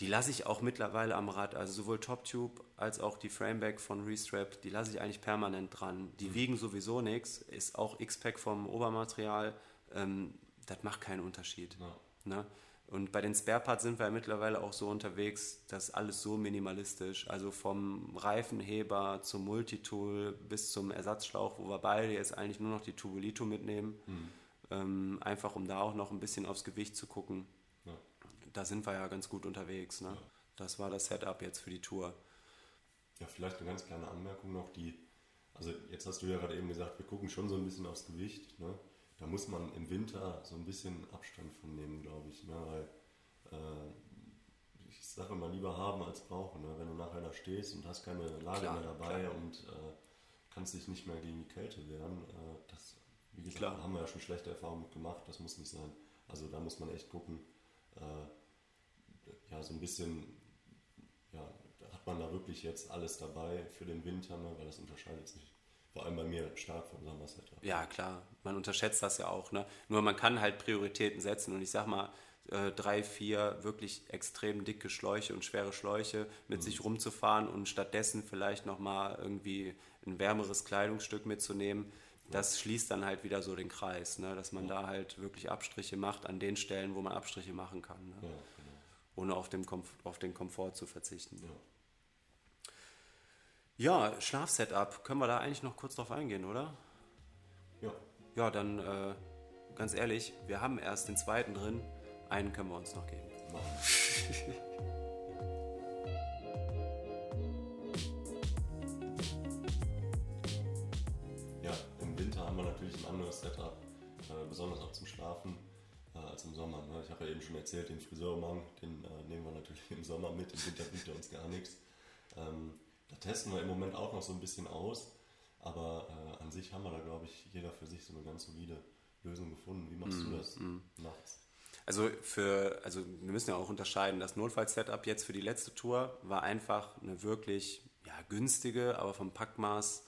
Die lasse ich auch mittlerweile am Rad, also sowohl Top Tube als auch die Frameback von Restrap, die lasse ich eigentlich permanent dran. Die mhm. wiegen sowieso nichts, ist auch X-Pack vom Obermaterial, ähm, das macht keinen Unterschied. Ja. Ne? Und bei den Spareparts sind wir ja mittlerweile auch so unterwegs, dass alles so minimalistisch, also vom Reifenheber zum Multitool bis zum Ersatzschlauch, wo wir beide jetzt eigentlich nur noch die Tubulito mitnehmen, mhm. Ähm, einfach um da auch noch ein bisschen aufs Gewicht zu gucken. Ja. Da sind wir ja ganz gut unterwegs. Ne? Ja. Das war das Setup jetzt für die Tour. Ja, vielleicht eine ganz kleine Anmerkung noch, die, also jetzt hast du ja gerade eben gesagt, wir gucken schon so ein bisschen aufs Gewicht. Ne? da muss man im Winter so ein bisschen Abstand von nehmen, glaube ich. Ne? Weil äh, ich sage immer lieber haben als brauchen. Ne? Wenn du nachher da stehst und hast keine Lage klar, mehr dabei klar. und äh, kannst dich nicht mehr gegen die Kälte wehren, äh, das, wie gesagt, klar. haben wir ja schon schlechte Erfahrungen gemacht, das muss nicht sein. Also da muss man echt gucken, äh, ja, so ein bisschen, ja, hat man da wirklich jetzt alles dabei für den Winter, ne? weil das unterscheidet sich vor allem bei mir stark vom Sommersetup. Ja, klar. Man unterschätzt das ja auch. Ne? Nur man kann halt Prioritäten setzen. Und ich sag mal, äh, drei, vier wirklich extrem dicke Schläuche und schwere Schläuche mit mhm. sich rumzufahren und stattdessen vielleicht nochmal irgendwie ein wärmeres Kleidungsstück mitzunehmen. Das schließt dann halt wieder so den Kreis, ne? dass man ja. da halt wirklich Abstriche macht an den Stellen, wo man Abstriche machen kann. Ne? Ja, genau. Ohne auf den, Komf auf den Komfort zu verzichten. Ja. Ja, Schlafsetup. Können wir da eigentlich noch kurz drauf eingehen, oder? Ja. Ja, dann äh, ganz ehrlich, wir haben erst den zweiten drin. Einen können wir uns noch geben. natürlich ein anderes Setup, äh, besonders auch zum Schlafen äh, als im Sommer. Ne? Ich habe ja eben schon erzählt, den Friseurumhang, den äh, nehmen wir natürlich im Sommer mit, im Winter bringt er uns gar nichts. Ähm, da testen wir im Moment auch noch so ein bisschen aus, aber äh, an sich haben wir da, glaube ich, jeder für sich so eine ganz solide Lösung gefunden. Wie machst mm, du das mm. nachts? Also für, also wir müssen ja auch unterscheiden, das Notfall-Setup jetzt für die letzte Tour war einfach eine wirklich ja, günstige, aber vom Packmaß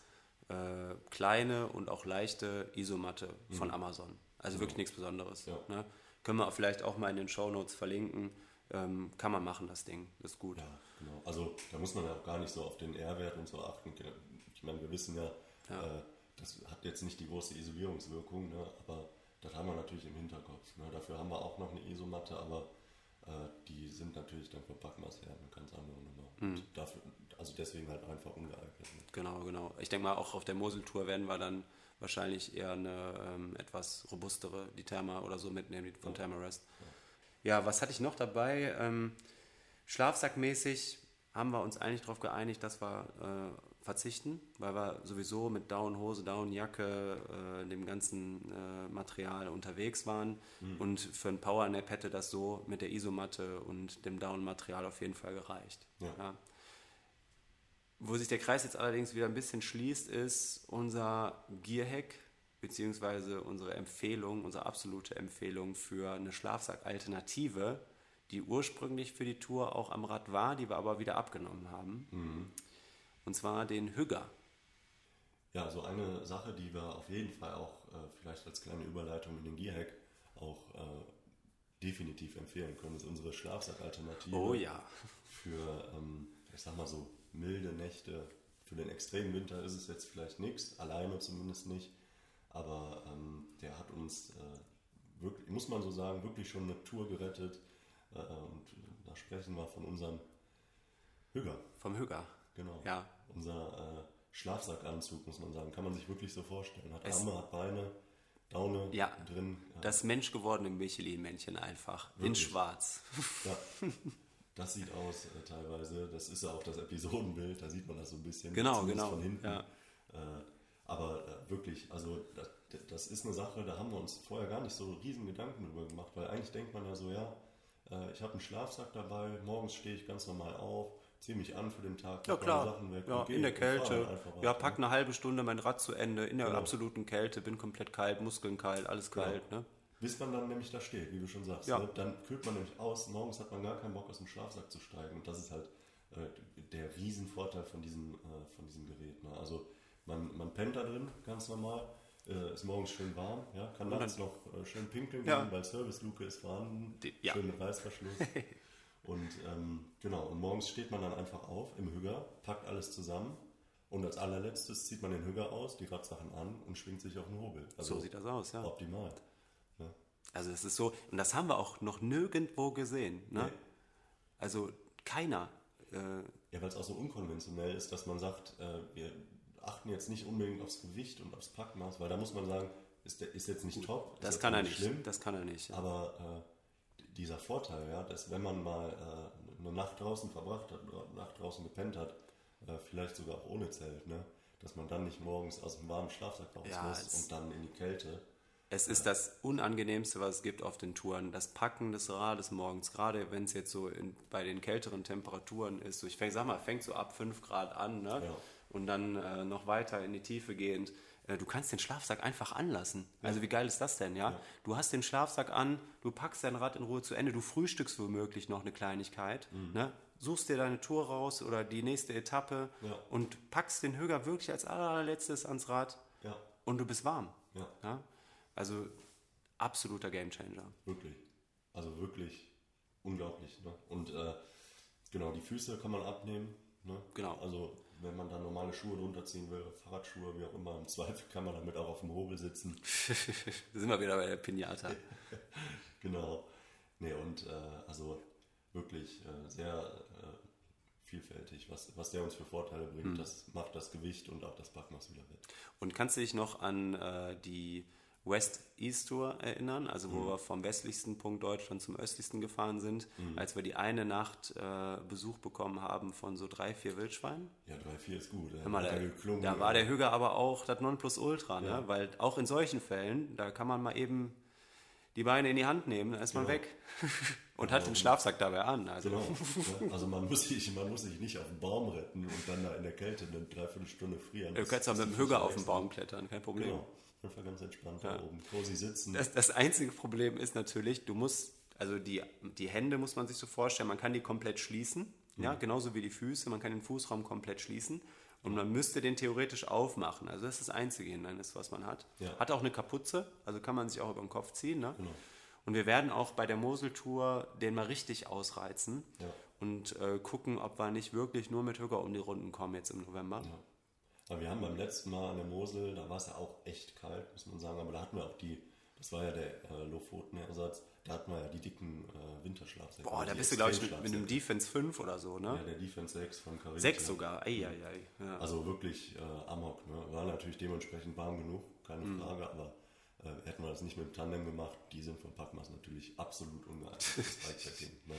äh, kleine und auch leichte Isomatte mhm. von Amazon. Also mhm. wirklich nichts Besonderes. Ja. Ne? Können wir vielleicht auch mal in den Show Notes verlinken. Ähm, kann man machen, das Ding. Das ist gut. Ja, genau. Also da muss man ja auch gar nicht so auf den R-Wert und so achten. Ich meine, wir wissen ja, ja. Äh, das hat jetzt nicht die große Isolierungswirkung, ne? aber das haben wir natürlich im Hinterkopf. Ne? Dafür haben wir auch noch eine Isomatte, aber die sind natürlich dann für Packmaß her eine ganz andere Nummer. Mhm. Dafür, also deswegen halt einfach ungeeignet. Ne? Genau, genau. Ich denke mal, auch auf der Moseltour werden wir dann wahrscheinlich eher eine ähm, etwas robustere, die Therma oder so mitnehmen, die von ja. Thermarest. Ja. ja. was hatte ich noch dabei? Ähm, Schlafsackmäßig haben wir uns eigentlich darauf geeinigt, dass wir äh, verzichten, weil wir sowieso mit Downhose, Downjacke, äh, dem ganzen äh, Material unterwegs waren. Mhm. Und für ein Powernap hätte das so mit der Isomatte und dem Down-Material auf jeden Fall gereicht. Ja. Ja. Wo sich der Kreis jetzt allerdings wieder ein bisschen schließt, ist unser Gearhack, beziehungsweise unsere Empfehlung, unsere absolute Empfehlung für eine Schlafsack-Alternative, die ursprünglich für die Tour auch am Rad war, die wir aber wieder abgenommen haben. Mhm und zwar den Hügger. Ja, so eine Sache, die wir auf jeden Fall auch äh, vielleicht als kleine Überleitung in den Gearhack auch äh, definitiv empfehlen können, ist unsere Schlafsackalternative. Oh ja. Für, ähm, ich sag mal so, milde Nächte. Für den extremen Winter ist es jetzt vielleicht nichts, alleine zumindest nicht. Aber ähm, der hat uns, äh, wirklich, muss man so sagen, wirklich schon eine Tour gerettet. Äh, und da sprechen wir von unserem Hügger. Vom Hügger. Genau. Ja. Unser äh, Schlafsackanzug, muss man sagen. Kann man sich wirklich so vorstellen. Hat es Arme, hat Beine, Daune ja, drin. Ja. Das menschgewordene Michelin-Männchen einfach. Wirklich? In schwarz. Ja. Das sieht aus äh, teilweise. Das ist ja auch das Episodenbild. Da sieht man das so ein bisschen. Genau, genau. Von hinten. Ja. Äh, aber äh, wirklich, also das, das, ist eine Sache, da haben wir uns vorher gar nicht so riesen Gedanken drüber gemacht, weil eigentlich denkt man ja so, ja, äh, ich habe einen Schlafsack dabei, morgens stehe ich ganz normal auf, ziehe mich an für den Tag, ja, klar. Sachen weg. Ja, in der Kälte. Ja, pack eine halbe Stunde mein Rad zu Ende, in der genau. absoluten Kälte, bin komplett kalt, Muskeln kalt, alles genau. kalt. Ne? Bis man dann nämlich da steht, wie du schon sagst. Ja. Ne? Dann kühlt man nämlich aus, morgens hat man gar keinen Bock aus dem Schlafsack zu steigen. Und das ist halt äh, der Riesenvorteil von diesem, äh, von diesem Gerät. Ne? Also man, man pennt da drin, ganz normal. Äh, ist morgens schön warm, ja, kann nachts noch äh, schön pinkeln ja. gehen, weil Service-Luke ist vorhanden, ja. schön mit Reißverschluss. Und ähm, genau, und morgens steht man dann einfach auf im Hügger, packt alles zusammen und als allerletztes zieht man den Hügger aus, die Radsachen an und schwingt sich auf den Hobel. Also so sieht das aus, ja. Optimal. Ja. Also es ist so, und das haben wir auch noch nirgendwo gesehen. Ne? Nee. Also keiner. Äh, ja, weil es auch so unkonventionell ist, dass man sagt, äh, wir achten jetzt nicht unbedingt aufs Gewicht und aufs Packmaß, weil da muss man sagen, ist, der, ist jetzt nicht top. Das kann er nicht. Schlimm, das kann er nicht. Aber äh, dieser Vorteil, ja, dass wenn man mal äh, eine Nacht draußen verbracht hat, eine Nacht draußen gepennt hat, äh, vielleicht sogar auch ohne Zelt, ne, dass man dann nicht morgens aus dem warmen Schlafsack raus ja, muss und dann in die Kälte. Es ist das Unangenehmste, was es gibt auf den Touren. Das Packen des Rades morgens, gerade wenn es jetzt so in, bei den kälteren Temperaturen ist. So ich fäng, sag mal, fängt so ab 5 Grad an ne? Ja. und dann äh, noch weiter in die Tiefe gehend. Äh, du kannst den Schlafsack einfach anlassen. Also wie geil ist das denn, ja? ja? Du hast den Schlafsack an, du packst dein Rad in Ruhe zu Ende, du frühstückst womöglich noch eine Kleinigkeit, mhm. ne? suchst dir deine Tour raus oder die nächste Etappe ja. und packst den Höger wirklich als allerletztes ans Rad ja. und du bist warm. Ja. Also absoluter Gamechanger. Wirklich. Also wirklich unglaublich. Ne? Und äh, genau, die Füße kann man abnehmen. Ne? Genau. Also wenn man da normale Schuhe drunter ziehen will, Fahrradschuhe, wie auch immer, im Zweifel kann man damit auch auf dem Hobel sitzen. da sind wir wieder bei der Pinata. genau. Nee, und äh, also wirklich äh, sehr äh, vielfältig, was, was der uns für Vorteile bringt. Hm. Das macht das Gewicht und auch das Backmaß wieder wett. Und kannst du dich noch an äh, die West-East Tour erinnern, also wo mhm. wir vom westlichsten Punkt Deutschland zum östlichsten gefahren sind, mhm. als wir die eine Nacht äh, Besuch bekommen haben von so drei, vier Wildschweinen. Ja, drei, vier ist gut. Mal, da, geklungen, da war der Hüger aber auch das Nonplusultra, ne? ja. weil auch in solchen Fällen, da kann man mal eben die Beine in die Hand nehmen, dann ist genau. man weg. und hat den Schlafsack dabei an. Also. Genau. Also man muss, sich, man muss sich nicht auf den Baum retten und dann da in der Kälte eine Dreiviertelstunde frieren. Du kannst auch mit dem Hüger auf den Baum klettern, kein Problem. Genau einfach ganz entspannt ja. da oben, wo sie sitzen. Das, das einzige Problem ist natürlich, du musst, also die, die Hände muss man sich so vorstellen, man kann die komplett schließen, mhm. ja, genauso wie die Füße, man kann den Fußraum komplett schließen und man müsste den theoretisch aufmachen. Also das ist das einzige Hindernis, was man hat. Ja. Hat auch eine Kapuze, also kann man sich auch über den Kopf ziehen. Ne? Genau. Und wir werden auch bei der Moseltour den mal richtig ausreizen ja. und äh, gucken, ob wir nicht wirklich nur mit Hüger um die Runden kommen jetzt im November. Ja. Aber wir haben beim letzten Mal an der Mosel, da war es ja auch echt kalt, muss man sagen, aber da hatten wir auch die, das war ja der äh, Lofoten-Ersatz, da hatten wir ja die dicken äh, Winterschlafsäcke. Boah, da bist du, glaube ich, mit, mit, einem Defense 5 oder so, ne? Ja, der Defense 6 von Carinthia. 6 sogar, ei, ei, ei. Ja. Also wirklich äh, Amok, ne? War natürlich dementsprechend warm genug, keine mhm. Frage, aber äh, hätten wir das nicht mit dem Tandem gemacht, die sind von Packmas natürlich absolut ungeeignet fürs Bikepacking. Ne?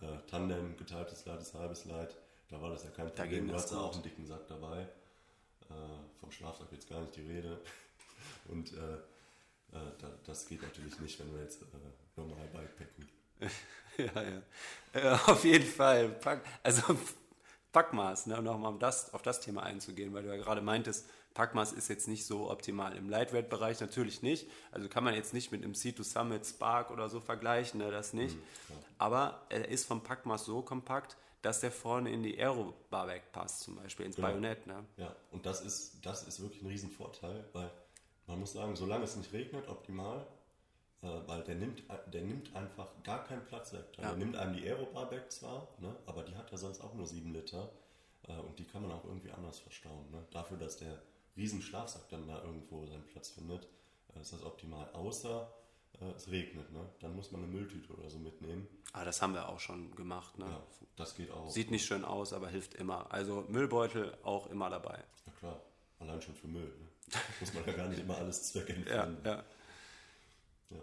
Äh, Tandem, geteiltes Leid ist halbes Leid, da war das ja kein Problem. Du hast auch einen dicken Sack dabei. Äh, vom Schlafsack jetzt gar nicht die Rede. Und äh, äh, das geht natürlich nicht, wenn wir jetzt normal Bikepacken. ja, ja. auf jeden Fall. Pack, also Packmaß, ne, um nochmal um das, auf das Thema einzugehen, weil du ja gerade meintest, Packmaß ist jetzt nicht so optimal. Im Lightweight-Bereich natürlich nicht. Also kann man jetzt nicht mit einem C2 Summit Spark oder so vergleichen, ne, das nicht. Mhm, Aber er ist vom Packmaß so kompakt, dass der vorne in die Aero-Bar passt, zum Beispiel ins genau. Bajonett. Ne? Ja, und das ist, das ist wirklich ein Riesenvorteil, weil man muss sagen, solange es nicht regnet, optimal, äh, weil der nimmt, der nimmt einfach gar keinen Platz weg. Ja. Der nimmt einem die Aero-Bar weg zwar, ne, aber die hat ja sonst auch nur 7 Liter äh, und die kann man auch irgendwie anders verstauen. Ne? Dafür, dass der Riesenschlafsack dann da irgendwo seinen Platz findet, äh, ist das optimal. Außer äh, es regnet, ne? dann muss man eine Mülltüte oder so mitnehmen. Ah, das haben wir auch schon gemacht. Ne? Ja, das geht auch. Sieht nicht schön aus, aber hilft immer. Also Müllbeutel auch immer dabei. Ja klar, allein schon für Müll. Ne? muss man ja gar nicht immer alles zweckentfremden. ja, ja. ja.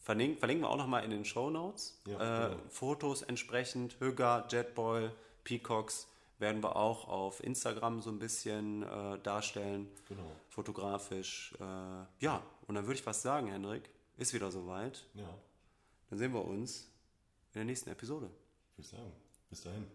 Verlinken, verlinken wir auch nochmal in den Show Notes. Ja, äh, genau. Fotos entsprechend, Höger, Jetboil, Peacocks werden wir auch auf Instagram so ein bisschen äh, darstellen. Genau. Fotografisch. Äh, ja, und dann würde ich was sagen, Henrik. Ist wieder soweit. Ja. Dann sehen wir uns in der nächsten Episode. Ich würde sagen, bis dahin.